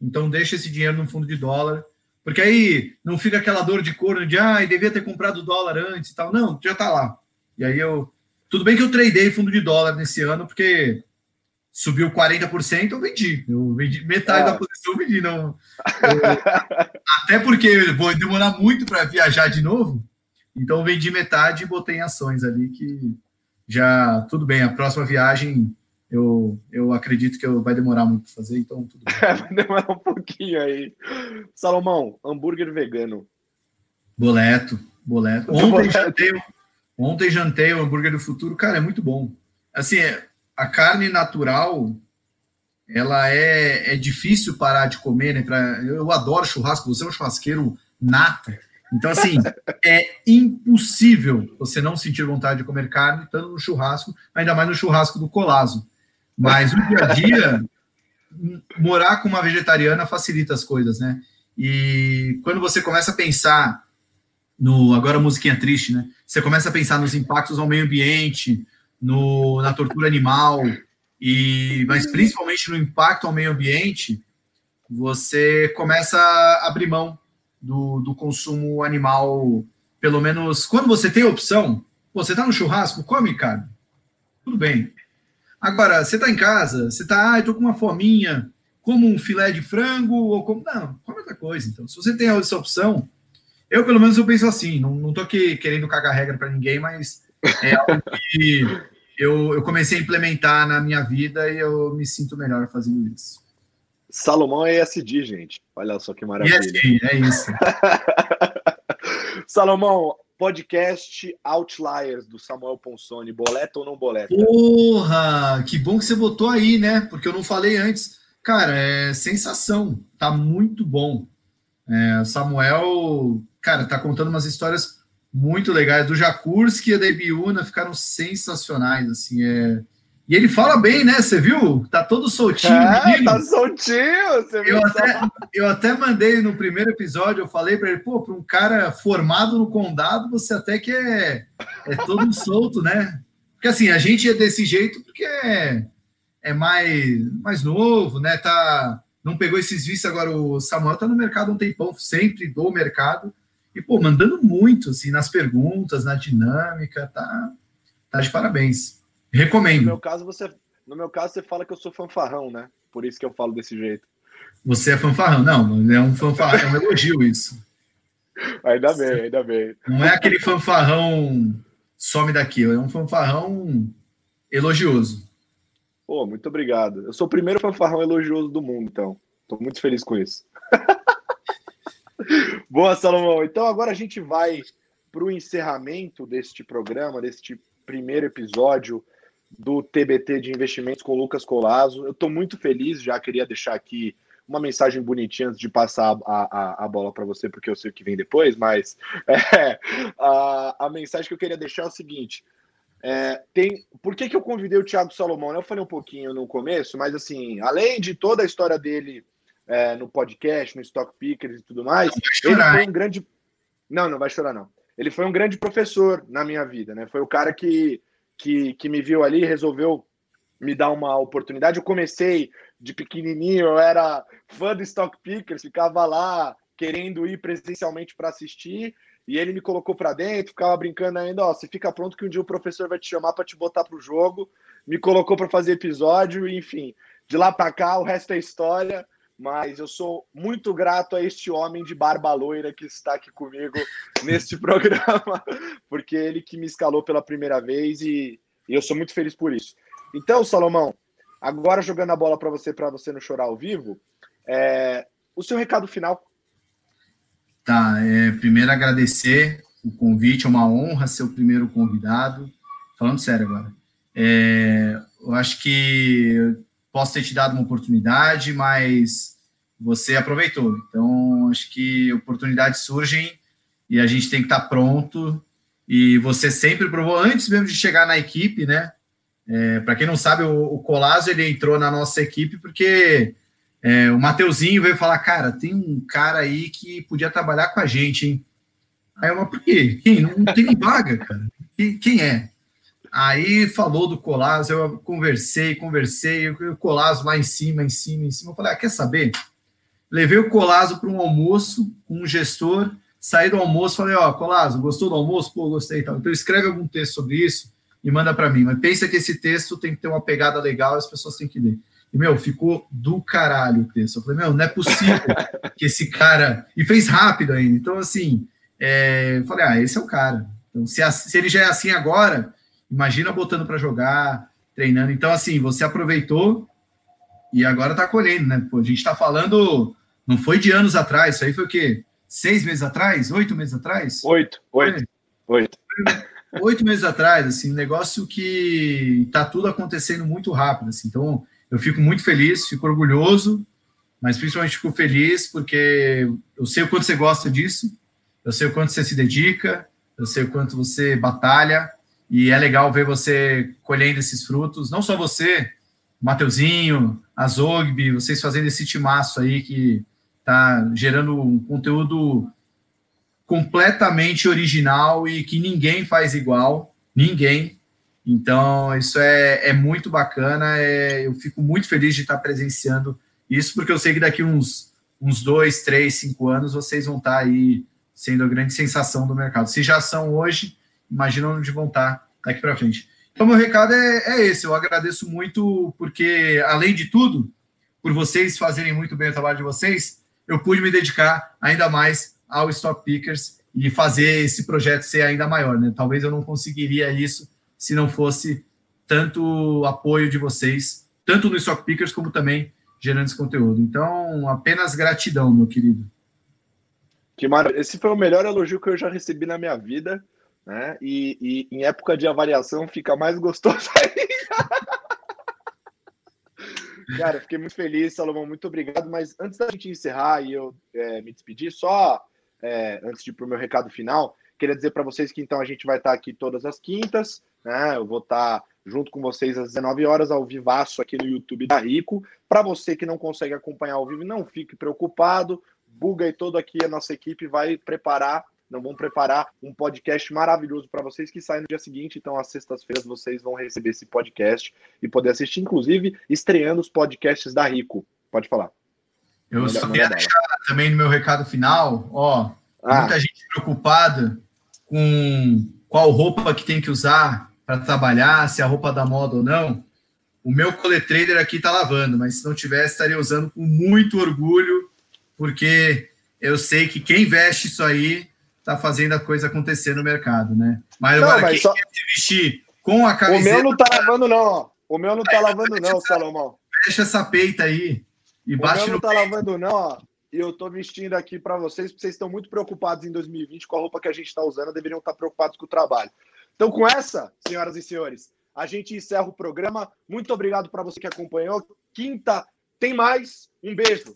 então deixa esse dinheiro no fundo de dólar, porque aí não fica aquela dor de corno de ah, devia ter comprado dólar antes e tal. Não, já está lá. E aí eu. Tudo bem que eu tradei fundo de dólar nesse ano, porque subiu 40%, eu vendi. Eu vendi metade ah. da posição, eu vendi. Não, eu, até porque vou demorar muito para viajar de novo. Então eu vendi metade e botei em ações ali que já tudo bem. A próxima viagem eu, eu acredito que eu, vai demorar muito para fazer, então tudo bem. (laughs) vai demorar um pouquinho aí. Salomão, hambúrguer vegano. Boleto, boleto. (laughs) Ontem boleto. jantei, ontem jantei o hambúrguer do futuro, cara, é muito bom. Assim, é, a carne natural, ela é, é difícil parar de comer, né? Pra, eu adoro churrasco, você é um churrasqueiro nato. Então, assim, (laughs) é impossível você não sentir vontade de comer carne, tanto no churrasco, ainda mais no churrasco do colazo. Mas no dia a dia, morar com uma vegetariana facilita as coisas, né? E quando você começa a pensar no. Agora, musiquinha triste, né? Você começa a pensar nos impactos ao meio ambiente, no, na tortura animal, e mas principalmente no impacto ao meio ambiente, você começa a abrir mão do, do consumo animal. Pelo menos quando você tem opção, você está no churrasco, come carne. Tudo bem. Agora, você está em casa, você está, ah, estou com uma fominha, como um filé de frango, ou como. Não, come outra coisa. Então, se você tem essa opção, eu pelo menos eu penso assim, não estou aqui querendo cagar regra para ninguém, mas é algo que eu, eu comecei a implementar na minha vida e eu me sinto melhor fazendo isso. Salomão é ESG, gente. Olha só que maravilha. ESG, é isso. (laughs) Salomão, podcast Outliers do Samuel Ponsoni. Boleta ou não boleta? Porra! Que bom que você botou aí, né? Porque eu não falei antes. Cara, é sensação. Tá muito bom. É, Samuel, cara, tá contando umas histórias muito legais. Do Jakurski e da Ibiúna ficaram sensacionais, assim, é... E ele fala bem, né? Você viu? Tá todo soltinho. É, tá soltinho. Você eu, até, eu até mandei no primeiro episódio, eu falei para ele, pô, para um cara formado no condado, você até que é, é todo solto, né? Porque assim, a gente é desse jeito porque é, é mais, mais novo, né? Tá, não pegou esses vistos agora. O Samuel tá no mercado um tempão, sempre do mercado. E, pô, mandando muito, assim, nas perguntas, na dinâmica, tá, tá de parabéns. Recomendo. No meu caso, você, no meu caso, você fala que eu sou fanfarrão, né? Por isso que eu falo desse jeito. Você é fanfarrão. Não, é um fanfarrão, é um elogio isso. Ainda bem, ainda bem. Não é aquele fanfarrão some daqui, é um fanfarrão elogioso. Pô, muito obrigado. Eu sou o primeiro fanfarrão elogioso do mundo, então. Estou muito feliz com isso. (laughs) Boa, Salomão. Então agora a gente vai para o encerramento deste programa, deste primeiro episódio do TBT de investimentos com Lucas Colazo. Eu estou muito feliz, já queria deixar aqui uma mensagem bonitinha antes de passar a, a, a bola para você, porque eu sei o que vem depois, mas (laughs) é, a, a mensagem que eu queria deixar é o seguinte. É, tem, por que, que eu convidei o Thiago Salomão? Eu falei um pouquinho no começo, mas assim, além de toda a história dele é, no podcast, no Stock Pickers e tudo mais. Ele foi um grande. Não, não vai chorar, não. Ele foi um grande professor na minha vida, né? Foi o cara que, que, que me viu ali, resolveu me dar uma oportunidade. Eu comecei de pequenininho, eu era fã do Stock Pickers, ficava lá querendo ir presencialmente para assistir. E ele me colocou para dentro, ficava brincando ainda, ó, você fica pronto que um dia o professor vai te chamar para te botar pro jogo. Me colocou para fazer episódio, enfim. De lá para cá, o resto é história mas eu sou muito grato a este homem de barba loira que está aqui comigo neste (laughs) programa, porque ele que me escalou pela primeira vez e, e eu sou muito feliz por isso. Então, Salomão, agora jogando a bola para você, para você não chorar ao vivo, é, o seu recado final. Tá, é, primeiro agradecer o convite, é uma honra ser o primeiro convidado. Falando sério agora. É, eu acho que posso ter te dado uma oportunidade, mas você aproveitou. Então, acho que oportunidades surgem e a gente tem que estar pronto. E você sempre provou, antes mesmo de chegar na equipe, né? É, Para quem não sabe, o, o ele entrou na nossa equipe porque é, o Mateuzinho veio falar: Cara, tem um cara aí que podia trabalhar com a gente, hein? Aí eu, mas por quê? Quem? Não, não tem vaga, cara. Quem, quem é? Aí falou do Colasso, eu conversei, conversei, o Colasso lá em cima, em cima, em cima. Eu falei: ah, quer saber? Levei o Colasso para um almoço com um gestor, saí do almoço, falei: Ó, oh, Colasso, gostou do almoço? Pô, gostei e tal. Então escreve algum texto sobre isso e manda para mim. Mas pensa que esse texto tem que ter uma pegada legal, as pessoas têm que ler. E, meu, ficou do caralho o texto. Eu falei, meu, não é possível (laughs) que esse cara. E fez rápido ainda. Então, assim, é... eu falei, ah, esse é o cara. Então, se, se ele já é assim agora, Imagina botando para jogar, treinando. Então, assim, você aproveitou e agora está colhendo, né? Pô, a gente está falando, não foi de anos atrás, isso aí foi o quê? Seis meses atrás? Oito meses atrás? Oito, oito, oito. Oito meses atrás, assim, um negócio que está tudo acontecendo muito rápido, assim. Então, eu fico muito feliz, fico orgulhoso, mas principalmente fico feliz porque eu sei o quanto você gosta disso, eu sei o quanto você se dedica, eu sei o quanto você batalha, e é legal ver você colhendo esses frutos, não só você, Mateuzinho, Azogbi, vocês fazendo esse timaço aí que tá gerando um conteúdo completamente original e que ninguém faz igual, ninguém. Então, isso é, é muito bacana, é, eu fico muito feliz de estar presenciando isso, porque eu sei que daqui uns, uns dois, três, cinco anos vocês vão estar aí sendo a grande sensação do mercado. Se já são hoje, imagina onde vão estar daqui para frente. Então, meu recado é, é, esse. Eu agradeço muito, porque, além de tudo, por vocês fazerem muito bem o trabalho de vocês, eu pude me dedicar ainda mais ao Stock Pickers e fazer esse projeto ser ainda maior. Né? Talvez eu não conseguiria isso se não fosse tanto apoio de vocês, tanto no Stock Pickers como também gerando esse conteúdo. Então, apenas gratidão, meu querido. Que maravilha. Esse foi o melhor elogio que eu já recebi na minha vida né? E, e, em época de avaliação fica mais gostoso (laughs) ainda. Cara, fiquei muito feliz, Salomão, muito obrigado. Mas antes da gente encerrar e eu é, me despedir, só é, antes de ir para o meu recado final, queria dizer para vocês que então a gente vai estar aqui todas as quintas, né? Eu vou estar junto com vocês às 19 horas ao vivaço aqui no YouTube da Rico. Para você que não consegue acompanhar ao vivo, não fique preocupado. Buga e todo aqui a nossa equipe vai preparar não vão preparar um podcast maravilhoso para vocês que sai no dia seguinte. Então, às sextas-feiras, vocês vão receber esse podcast e poder assistir, inclusive, estreando os podcasts da Rico. Pode falar. Eu só queria deixar também no meu recado final, ó, ah. muita gente preocupada com qual roupa que tem que usar para trabalhar, se é a roupa da moda ou não. O meu coletrader aqui está lavando, mas se não tivesse, estaria usando com muito orgulho, porque eu sei que quem veste isso aí tá fazendo a coisa acontecer no mercado, né? Mas não, agora, mas quem só... quer se vestir com a camiseta... O meu não tá lavando, não. O meu não tá lavando, não, essa, Salomão. Fecha essa peita aí e o bate meu não tá peito. lavando, não, ó. E eu tô vestindo aqui para vocês, porque vocês estão muito preocupados em 2020 com a roupa que a gente está usando, deveriam estar preocupados com o trabalho. Então, com essa, senhoras e senhores, a gente encerra o programa. Muito obrigado para você que acompanhou. Quinta tem mais. Um beijo.